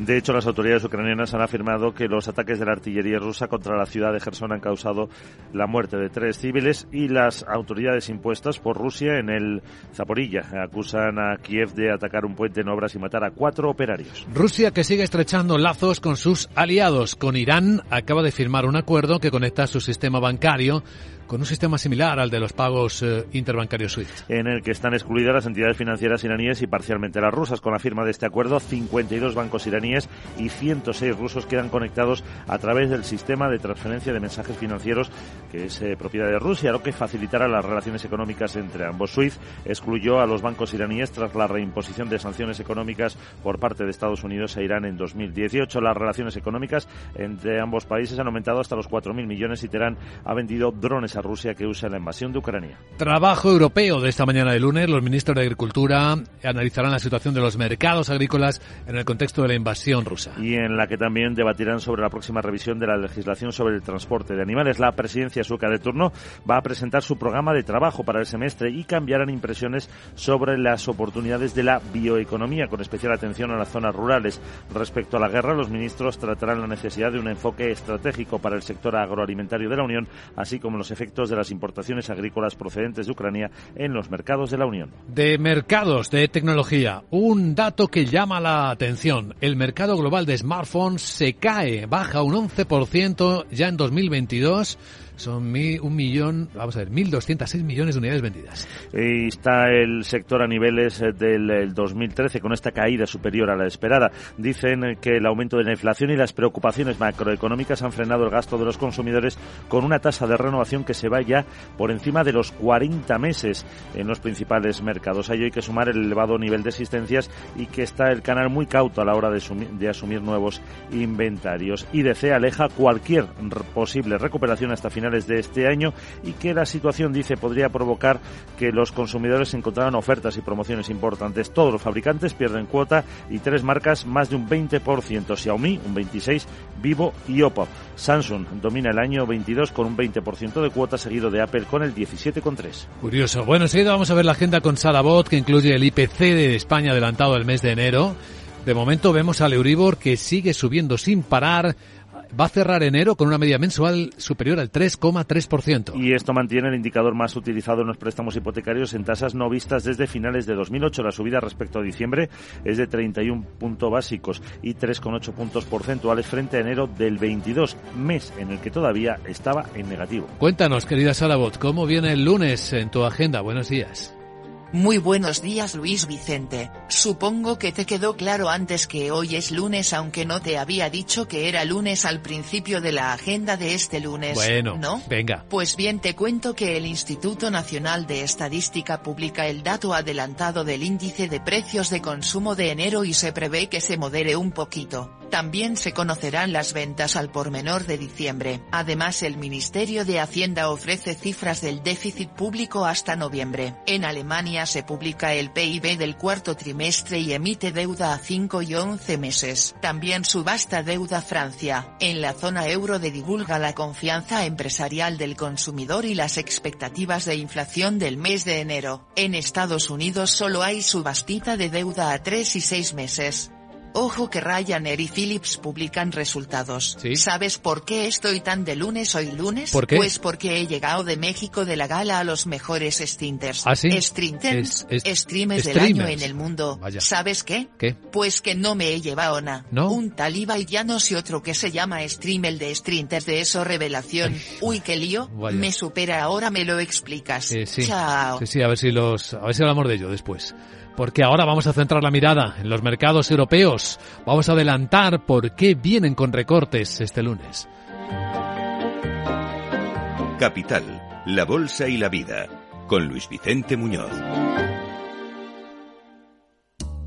De hecho, las autoridades ucranianas han afirmado que los ataques de la artillería rusa contra la ciudad de Gerson han causado la muerte de tres civiles y las autoridades impuestas por Rusia en el Zaporilla acusan a Kiev de atacar un puente en obras y matar a cuatro operarios. Rusia, que sigue estrechando lazos con sus aliados, con Irán, acaba de firmar un acuerdo que conecta su sistema bancario con un sistema similar al de los pagos eh, interbancarios SWIFT. En el que están excluidas las entidades financieras iraníes y parcialmente las rusas. Con la firma de este acuerdo, 52 bancos iraníes y 106 rusos quedan conectados a través del sistema de transferencia de mensajes financieros que es eh, propiedad de Rusia, lo que facilitará las relaciones económicas entre ambos. SWIFT excluyó a los bancos iraníes tras la reimposición de sanciones económicas por parte de Estados Unidos a Irán en 2018. Las relaciones económicas entre ambos países han aumentado hasta los 4.000 millones y Teherán ha vendido drones a Rusia que usa la invasión de Ucrania. Trabajo europeo de esta mañana de lunes. Los ministros de Agricultura analizarán la situación de los mercados agrícolas en el contexto de la invasión rusa. Y en la que también debatirán sobre la próxima revisión de la legislación sobre el transporte de animales. La presidencia sueca de turno va a presentar su programa de trabajo para el semestre y cambiarán impresiones sobre las oportunidades de la bioeconomía, con especial atención a las zonas rurales. Respecto a la guerra, los ministros tratarán la necesidad de un enfoque estratégico para el sector agroalimentario de la Unión, así como los efectos de las importaciones agrícolas procedentes de Ucrania en los mercados de la Unión. De mercados de tecnología, un dato que llama la atención. El mercado global de smartphones se cae, baja un 11% ya en 2022 son un millón, vamos a ver, 1.206 millones de unidades vendidas. Y está el sector a niveles eh, del 2013 con esta caída superior a la esperada. Dicen que el aumento de la inflación y las preocupaciones macroeconómicas han frenado el gasto de los consumidores con una tasa de renovación que se va ya por encima de los 40 meses en los principales mercados. Hay que sumar el elevado nivel de existencias y que está el canal muy cauto a la hora de, de asumir nuevos inventarios. IDC aleja cualquier posible recuperación hasta final de este año y que la situación, dice, podría provocar que los consumidores encontraran ofertas y promociones importantes. Todos los fabricantes pierden cuota y tres marcas más de un 20%, Xiaomi un 26%, Vivo y Oppo. Samsung domina el año 22 con un 20% de cuota, seguido de Apple con el 17,3%. Curioso. Bueno, enseguida vamos a ver la agenda con Salabot, que incluye el IPC de España adelantado el mes de enero. De momento vemos al Euribor que sigue subiendo sin parar va a cerrar enero con una media mensual superior al 3,3%. Y esto mantiene el indicador más utilizado en los préstamos hipotecarios en tasas no vistas desde finales de 2008. La subida respecto a diciembre es de 31 puntos básicos y 3,8 puntos porcentuales frente a enero del 22, mes en el que todavía estaba en negativo. Cuéntanos, querida Salabot, ¿cómo viene el lunes en tu agenda? Buenos días. Muy buenos días Luis Vicente, supongo que te quedó claro antes que hoy es lunes aunque no te había dicho que era lunes al principio de la agenda de este lunes. Bueno, ¿no? Venga. Pues bien te cuento que el Instituto Nacional de Estadística publica el dato adelantado del índice de precios de consumo de enero y se prevé que se modere un poquito. También se conocerán las ventas al por menor de diciembre. Además el Ministerio de Hacienda ofrece cifras del déficit público hasta noviembre. En Alemania se publica el PIB del cuarto trimestre y emite deuda a 5 y 11 meses. También subasta deuda Francia. En la zona euro de divulga la confianza empresarial del consumidor y las expectativas de inflación del mes de enero. En Estados Unidos solo hay subastita de deuda a 3 y 6 meses. Ojo que Ryanair y Philips publican resultados. ¿Sabes por qué estoy tan de lunes hoy lunes? ¿Por qué? Pues porque he llegado de México de la gala a los mejores stinters. ¿Ah, sí? Strinters, Es- es- streamers del streamers. año en el mundo. Vaya. ¿Sabes qué? ¿Qué? Pues que no me he llevado nada. ¿No? Un tal Ibai Llanos y otro que se llama Stream el de Strinters de eso revelación. Uy, qué lío. Vaya. Me supera ahora me lo explicas. Eh, sí. Chao. Sí, sí, a ver si los, a ver si hablamos de ello después. Porque ahora vamos a centrar la mirada en los mercados europeos. Vamos a adelantar por qué vienen con recortes este lunes. Capital, la Bolsa y la Vida, con Luis Vicente Muñoz.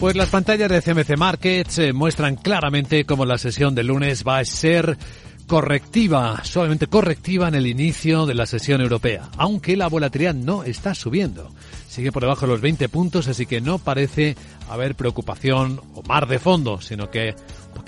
Pues las pantallas de CMC Markets eh, muestran claramente cómo la sesión del lunes va a ser correctiva, suavemente correctiva en el inicio de la sesión europea, aunque la volatilidad no está subiendo. Sigue por debajo de los 20 puntos, así que no parece haber preocupación o mar de fondo, sino que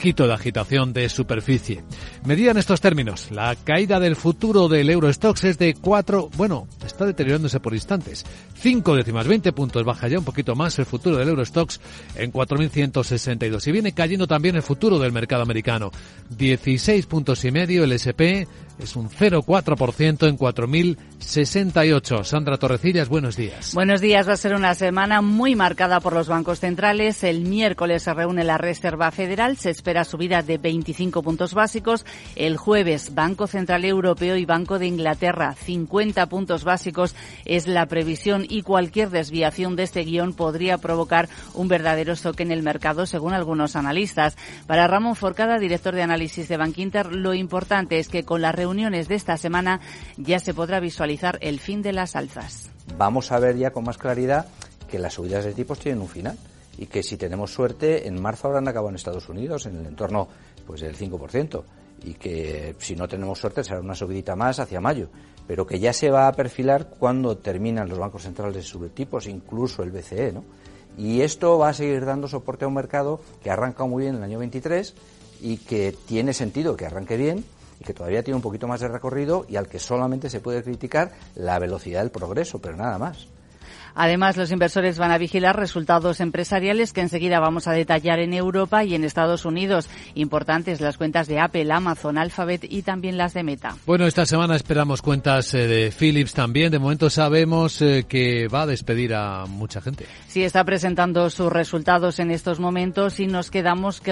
poquito de agitación de superficie. Medida en estos términos, la caída del futuro del Eurostox es de 4, bueno, está deteriorándose por instantes. 5 décimas, 20 puntos, baja ya un poquito más el futuro del Eurostox en 4.162. Y viene cayendo también el futuro del mercado americano. 16 puntos y medio el SP es un 0,4% en 4.068. Sandra Torrecillas, buenos días. Buenos días. Va a ser una semana muy marcada por los bancos centrales. El miércoles se reúne la Reserva Federal. Se espera subida de 25 puntos básicos. El jueves, Banco Central Europeo y Banco de Inglaterra, 50 puntos básicos es la previsión y cualquier desviación de este guion podría provocar un verdadero shock en el mercado, según algunos analistas. Para Ramón Forcada, director de análisis de Bankinter, lo importante es que con la reuniones de esta semana ya se podrá visualizar el fin de las alzas. Vamos a ver ya con más claridad que las subidas de tipos tienen un final y que si tenemos suerte en marzo habrán acabado en Estados Unidos en el entorno pues del 5% y que si no tenemos suerte será una subidita más hacia mayo, pero que ya se va a perfilar cuando terminan los bancos centrales de subir tipos, incluso el BCE, ¿no? Y esto va a seguir dando soporte a un mercado que arranca muy bien en el año 23 y que tiene sentido que arranque bien y que todavía tiene un poquito más de recorrido y al que solamente se puede criticar la velocidad del progreso, pero nada más. Además, los inversores van a vigilar resultados empresariales que enseguida vamos a detallar en Europa y en Estados Unidos. Importantes las cuentas de Apple, Amazon, Alphabet y también las de Meta. Bueno, esta semana esperamos cuentas eh, de Philips también. De momento sabemos eh, que va a despedir a mucha gente. Sí, está presentando sus resultados en estos momentos y nos quedamos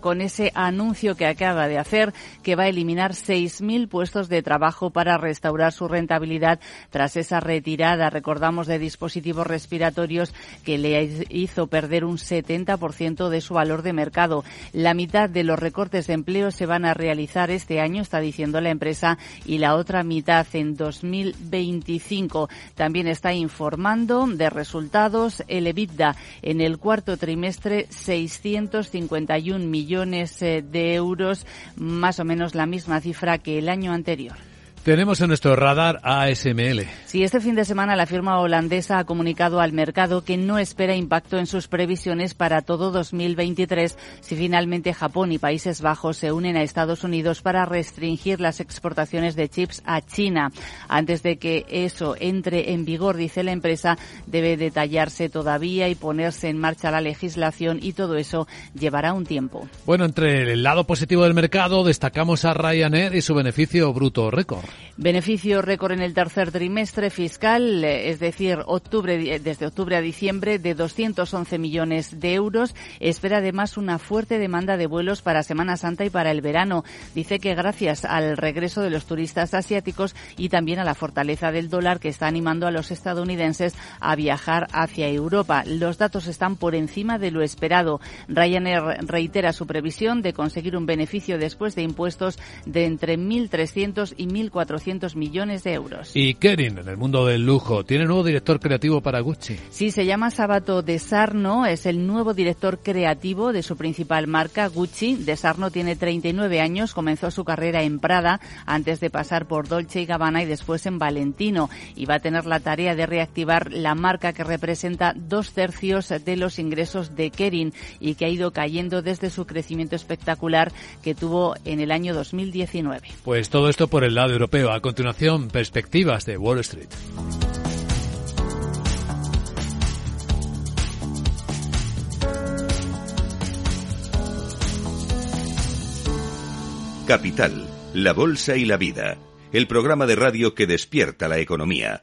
con ese anuncio que acaba de hacer que va a eliminar 6.000 puestos de trabajo para restaurar su rentabilidad tras esa retirada, recordamos, de dispositivos dispositivos respiratorios que le hizo perder un 70% de su valor de mercado. La mitad de los recortes de empleo se van a realizar este año, está diciendo la empresa, y la otra mitad en 2025. También está informando de resultados el EBITDA en el cuarto trimestre 651 millones eh, de euros, más o menos la misma cifra que el año anterior. Tenemos en nuestro radar ASML. Sí, este fin de semana la firma holandesa ha comunicado al mercado que no espera impacto en sus previsiones para todo 2023 si finalmente Japón y Países Bajos se unen a Estados Unidos para restringir las exportaciones de chips a China. Antes de que eso entre en vigor, dice la empresa, debe detallarse todavía y ponerse en marcha la legislación y todo eso llevará un tiempo. Bueno, entre el lado positivo del mercado destacamos a Ryanair y su beneficio bruto récord. Beneficio récord en el tercer trimestre fiscal, es decir, octubre, desde octubre a diciembre, de 211 millones de euros. Espera además una fuerte demanda de vuelos para Semana Santa y para el verano. Dice que gracias al regreso de los turistas asiáticos y también a la fortaleza del dólar que está animando a los estadounidenses a viajar hacia Europa. Los datos están por encima de lo esperado. Ryanair reitera su previsión de conseguir un beneficio después de impuestos de entre 1.300 y 1.400 400 millones de euros. Y Kerin, en el mundo del lujo, tiene nuevo director creativo para Gucci. Sí, se llama Sabato De Sarno, es el nuevo director creativo de su principal marca, Gucci. De Sarno tiene 39 años, comenzó su carrera en Prada antes de pasar por Dolce y Gabbana y después en Valentino. Y va a tener la tarea de reactivar la marca que representa dos tercios de los ingresos de Kerin y que ha ido cayendo desde su crecimiento espectacular que tuvo en el año 2019. Pues todo esto por el lado europeo a continuación, perspectivas de Wall Street. Capital, la Bolsa y la Vida, el programa de radio que despierta la economía,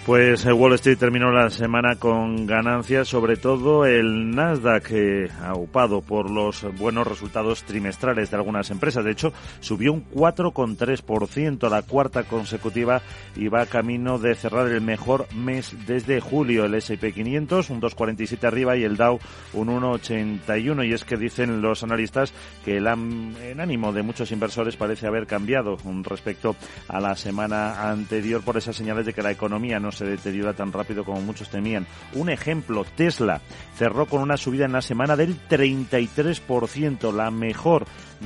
Pues eh, Wall Street terminó la semana con ganancias, sobre todo el Nasdaq, eh, aupado por los buenos resultados trimestrales de algunas empresas. De hecho, subió un 4,3%, la cuarta consecutiva, y va camino de cerrar el mejor mes desde julio. El S&P 500, un 2,47 arriba, y el Dow, un 1,81. Y es que dicen los analistas que el, el ánimo de muchos inversores parece haber cambiado respecto a la semana anterior por esas señales de que la economía no se deteriora tan rápido como muchos temían. Un ejemplo, Tesla cerró con una subida en la semana del 33%, la mejor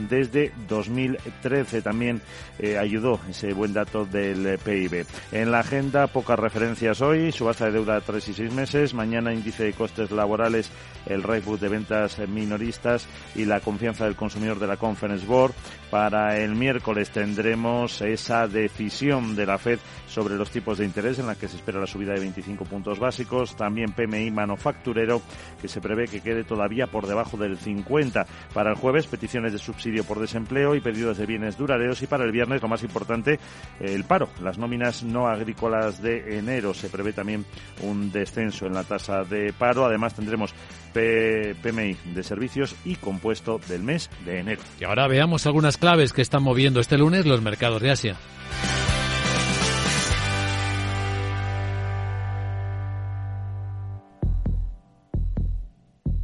desde 2013. También eh, ayudó ese buen dato del PIB. En la agenda, pocas referencias hoy, subasta de deuda a tres y seis meses, mañana índice de costes laborales, el reboot de ventas minoristas y la confianza del consumidor de la Conference Board. Para el miércoles tendremos esa decisión de la Fed sobre los tipos de interés en la que se espera la subida de 25 puntos básicos. También PMI manufacturero que se prevé que quede todavía por debajo del 50. Para el jueves, peticiones de subsidio por desempleo y pedidos de bienes duraderos y para el viernes lo más importante el paro, las nóminas no agrícolas de enero se prevé también un descenso en la tasa de paro, además tendremos PMI de servicios y compuesto del mes de enero. Y ahora veamos algunas claves que están moviendo este lunes los mercados de Asia.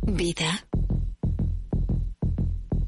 Vida.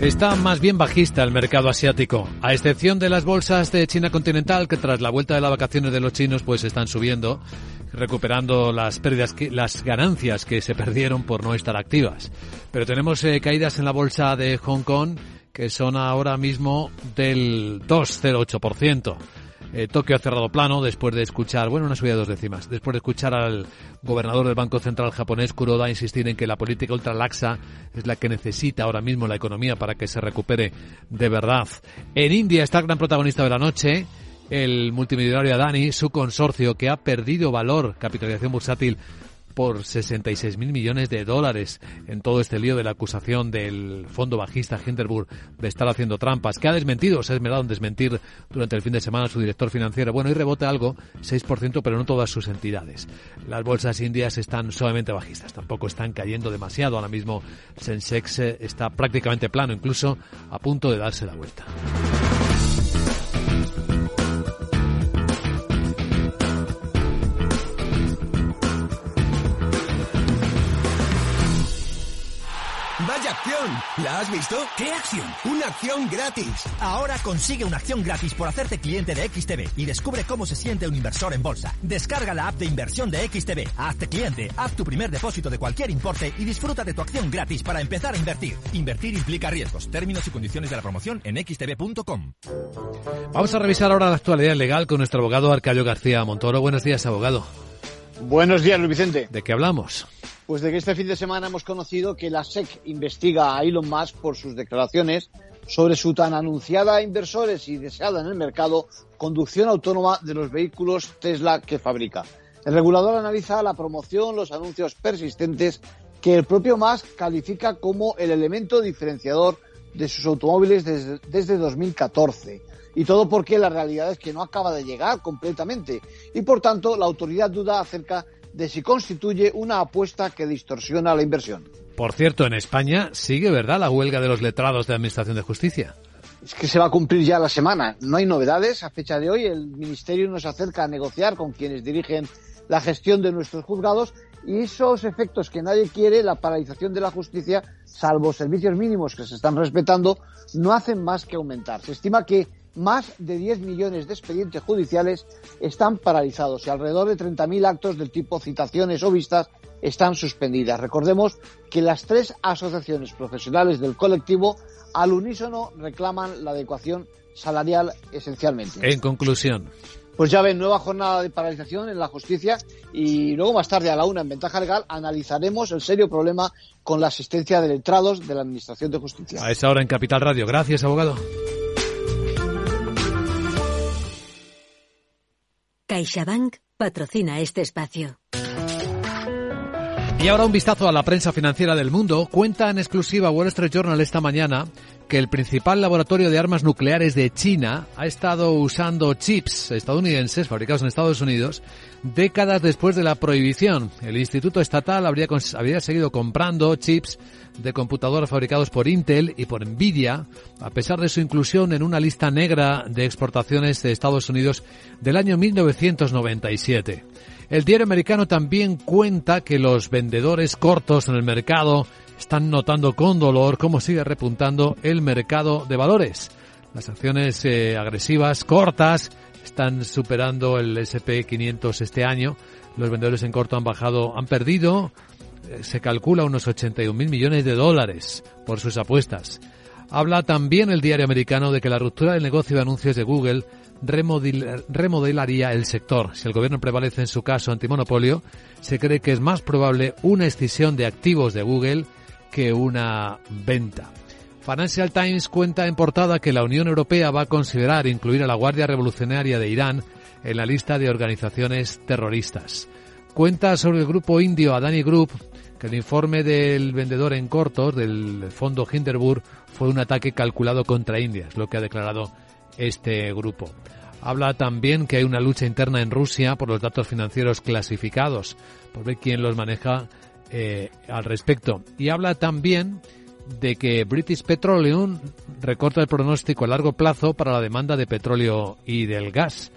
Está más bien bajista el mercado asiático, a excepción de las bolsas de China continental que tras la vuelta de las vacaciones de los chinos pues están subiendo, recuperando las pérdidas, las ganancias que se perdieron por no estar activas. Pero tenemos eh, caídas en la bolsa de Hong Kong que son ahora mismo del 2,08%. Eh, Tokio ha cerrado plano después de escuchar, bueno, una subida de dos décimas, después de escuchar al gobernador del Banco Central japonés, Kuroda, insistir en que la política ultralaxa es la que necesita ahora mismo la economía para que se recupere de verdad. En India está el gran protagonista de la noche, el multimillonario Adani, su consorcio que ha perdido valor, capitalización bursátil por 66 mil millones de dólares en todo este lío de la acusación del fondo bajista Hinderburg de estar haciendo trampas, que ha desmentido, se ha esmerado en desmentir durante el fin de semana su director financiero. Bueno, y rebote algo, 6%, pero no todas sus entidades. Las bolsas indias están suavemente bajistas, tampoco están cayendo demasiado. Ahora mismo Sensex eh, está prácticamente plano, incluso a punto de darse la vuelta. ¿La has visto? ¿Qué acción? Una acción gratis. Ahora consigue una acción gratis por hacerte cliente de XTB y descubre cómo se siente un inversor en bolsa. Descarga la app de inversión de XTB, hazte cliente, haz tu primer depósito de cualquier importe y disfruta de tu acción gratis para empezar a invertir. Invertir implica riesgos. Términos y condiciones de la promoción en xtb.com. Vamos a revisar ahora la actualidad legal con nuestro abogado Arcayo García Montoro. Buenos días, abogado. Buenos días, Luis Vicente. ¿De qué hablamos? Pues de que este fin de semana hemos conocido que la SEC investiga a Elon Musk por sus declaraciones sobre su tan anunciada a inversores y deseada en el mercado conducción autónoma de los vehículos Tesla que fabrica. El regulador analiza la promoción, los anuncios persistentes que el propio Musk califica como el elemento diferenciador de sus automóviles desde, desde 2014. Y todo porque la realidad es que no acaba de llegar completamente. Y por tanto, la autoridad duda acerca si constituye una apuesta que distorsiona la inversión. Por cierto, en España sigue, ¿verdad?, la huelga de los letrados de Administración de Justicia. Es que se va a cumplir ya la semana. No hay novedades. A fecha de hoy, el Ministerio nos acerca a negociar con quienes dirigen la gestión de nuestros juzgados y esos efectos que nadie quiere, la paralización de la justicia, salvo servicios mínimos que se están respetando, no hacen más que aumentar. Se estima que más de 10 millones de expedientes judiciales están paralizados y alrededor de 30.000 actos del tipo citaciones o vistas están suspendidas. Recordemos que las tres asociaciones profesionales del colectivo al unísono reclaman la adecuación salarial esencialmente. En conclusión. Pues ya ven, nueva jornada de paralización en la justicia y luego más tarde a la una en Ventaja Legal analizaremos el serio problema con la asistencia de letrados de la Administración de Justicia. A esa hora en Capital Radio. Gracias, abogado. CaixaBank patrocina este espacio. Y ahora un vistazo a la prensa financiera del mundo. Cuenta en exclusiva Wall Street Journal esta mañana que el principal laboratorio de armas nucleares de China ha estado usando chips estadounidenses fabricados en Estados Unidos décadas después de la prohibición. El Instituto Estatal habría, habría seguido comprando chips de computadoras fabricados por Intel y por Nvidia, a pesar de su inclusión en una lista negra de exportaciones de Estados Unidos del año 1997. El diario americano también cuenta que los vendedores cortos en el mercado están notando con dolor cómo sigue repuntando el mercado de valores. Las acciones eh, agresivas cortas están superando el S&P 500 este año. Los vendedores en corto han bajado, han perdido, eh, se calcula unos 81 mil millones de dólares por sus apuestas. Habla también el diario americano de que la ruptura del negocio de anuncios de Google remodelaría el sector. Si el gobierno prevalece en su caso antimonopolio, se cree que es más probable una escisión de activos de Google que una venta. Financial Times cuenta en portada que la Unión Europea va a considerar incluir a la Guardia Revolucionaria de Irán en la lista de organizaciones terroristas. Cuenta sobre el grupo indio Adani Group que el informe del vendedor en cortos del fondo Hinderburg fue un ataque calculado contra India, es lo que ha declarado este grupo. Habla también que hay una lucha interna en Rusia por los datos financieros clasificados, por ver quién los maneja eh, al respecto. Y habla también de que British Petroleum recorta el pronóstico a largo plazo para la demanda de petróleo y del gas.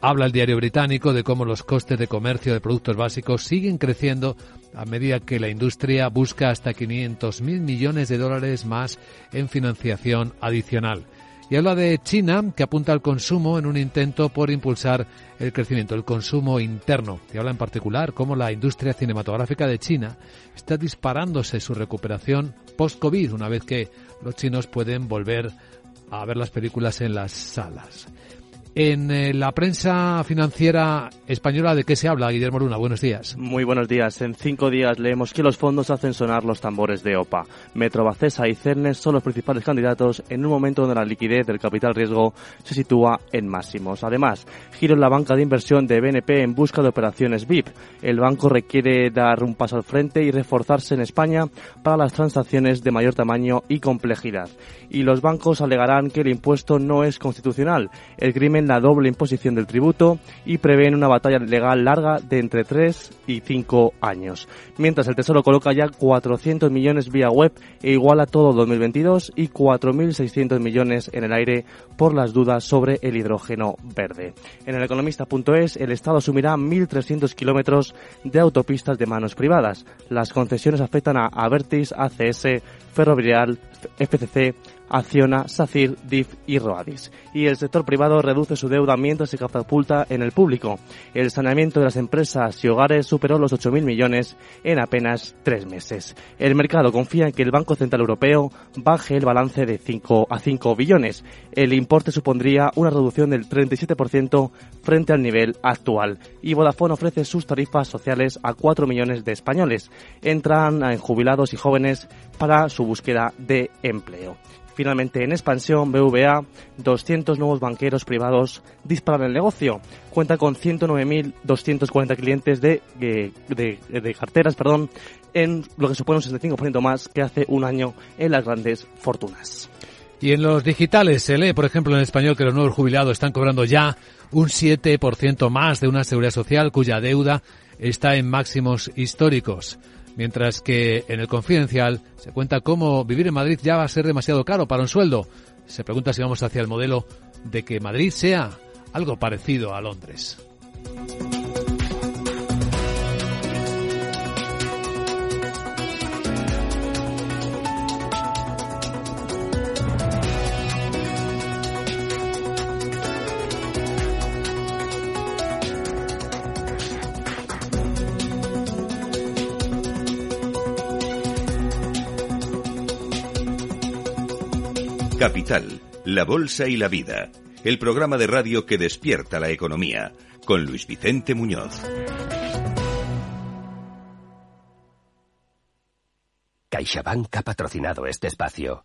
Habla el diario británico de cómo los costes de comercio de productos básicos siguen creciendo a medida que la industria busca hasta 500.000 millones de dólares más en financiación adicional. Y habla de China, que apunta al consumo en un intento por impulsar el crecimiento, el consumo interno. Y habla en particular cómo la industria cinematográfica de China está disparándose su recuperación post-COVID, una vez que los chinos pueden volver a ver las películas en las salas. En eh, la prensa financiera española, ¿de qué se habla, Guillermo Luna? Buenos días. Muy buenos días. En cinco días leemos que los fondos hacen sonar los tambores de OPA. Metrobacesa y Cernes son los principales candidatos en un momento donde la liquidez del capital riesgo se sitúa en máximos. Además, giro en la banca de inversión de BNP en busca de operaciones VIP. El banco requiere dar un paso al frente y reforzarse en España para las transacciones de mayor tamaño y complejidad. Y los bancos alegarán que el impuesto no es constitucional. El crimen la doble imposición del tributo y prevén una batalla legal larga de entre 3 y 5 años. Mientras el Tesoro coloca ya 400 millones vía web e iguala todo 2022 y 4.600 millones en el aire por las dudas sobre el hidrógeno verde. En el economista.es, el Estado asumirá 1.300 kilómetros de autopistas de manos privadas. Las concesiones afectan a Avertis, ACS, Ferrovial, FCC, Acciona, SACIR, DIF y Roadis. Y el sector privado reduce su deuda mientras se catapulta en el público. El saneamiento de las empresas y hogares superó los 8.000 millones en apenas tres meses. El mercado confía en que el Banco Central Europeo baje el balance de 5 a 5 billones. El importe supondría una reducción del 37% frente al nivel actual. Y Vodafone ofrece sus tarifas sociales a 4 millones de españoles. Entran en jubilados y jóvenes para su búsqueda de empleo. Finalmente, en expansión, BVA, 200 nuevos banqueros privados disparan el negocio. Cuenta con 109.240 clientes de, de, carteras, perdón, en lo que supone un 65% más que hace un año en las grandes fortunas. Y en los digitales se lee, por ejemplo, en español que los nuevos jubilados están cobrando ya un 7% más de una seguridad social cuya deuda está en máximos históricos mientras que en el confidencial se cuenta cómo vivir en Madrid ya va a ser demasiado caro para un sueldo. Se pregunta si vamos hacia el modelo de que Madrid sea algo parecido a Londres. Capital, la Bolsa y la Vida, el programa de radio que despierta la economía, con Luis Vicente Muñoz. CaixaBank ha patrocinado este espacio.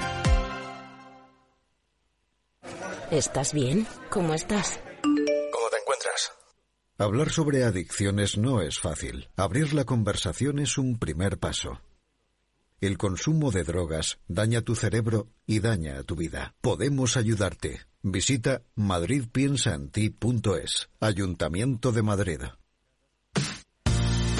¿Estás bien? ¿Cómo estás? ¿Cómo te encuentras? Hablar sobre adicciones no es fácil. Abrir la conversación es un primer paso. El consumo de drogas daña tu cerebro y daña a tu vida. Podemos ayudarte. Visita madridpiensaenti.es. Ayuntamiento de Madrid.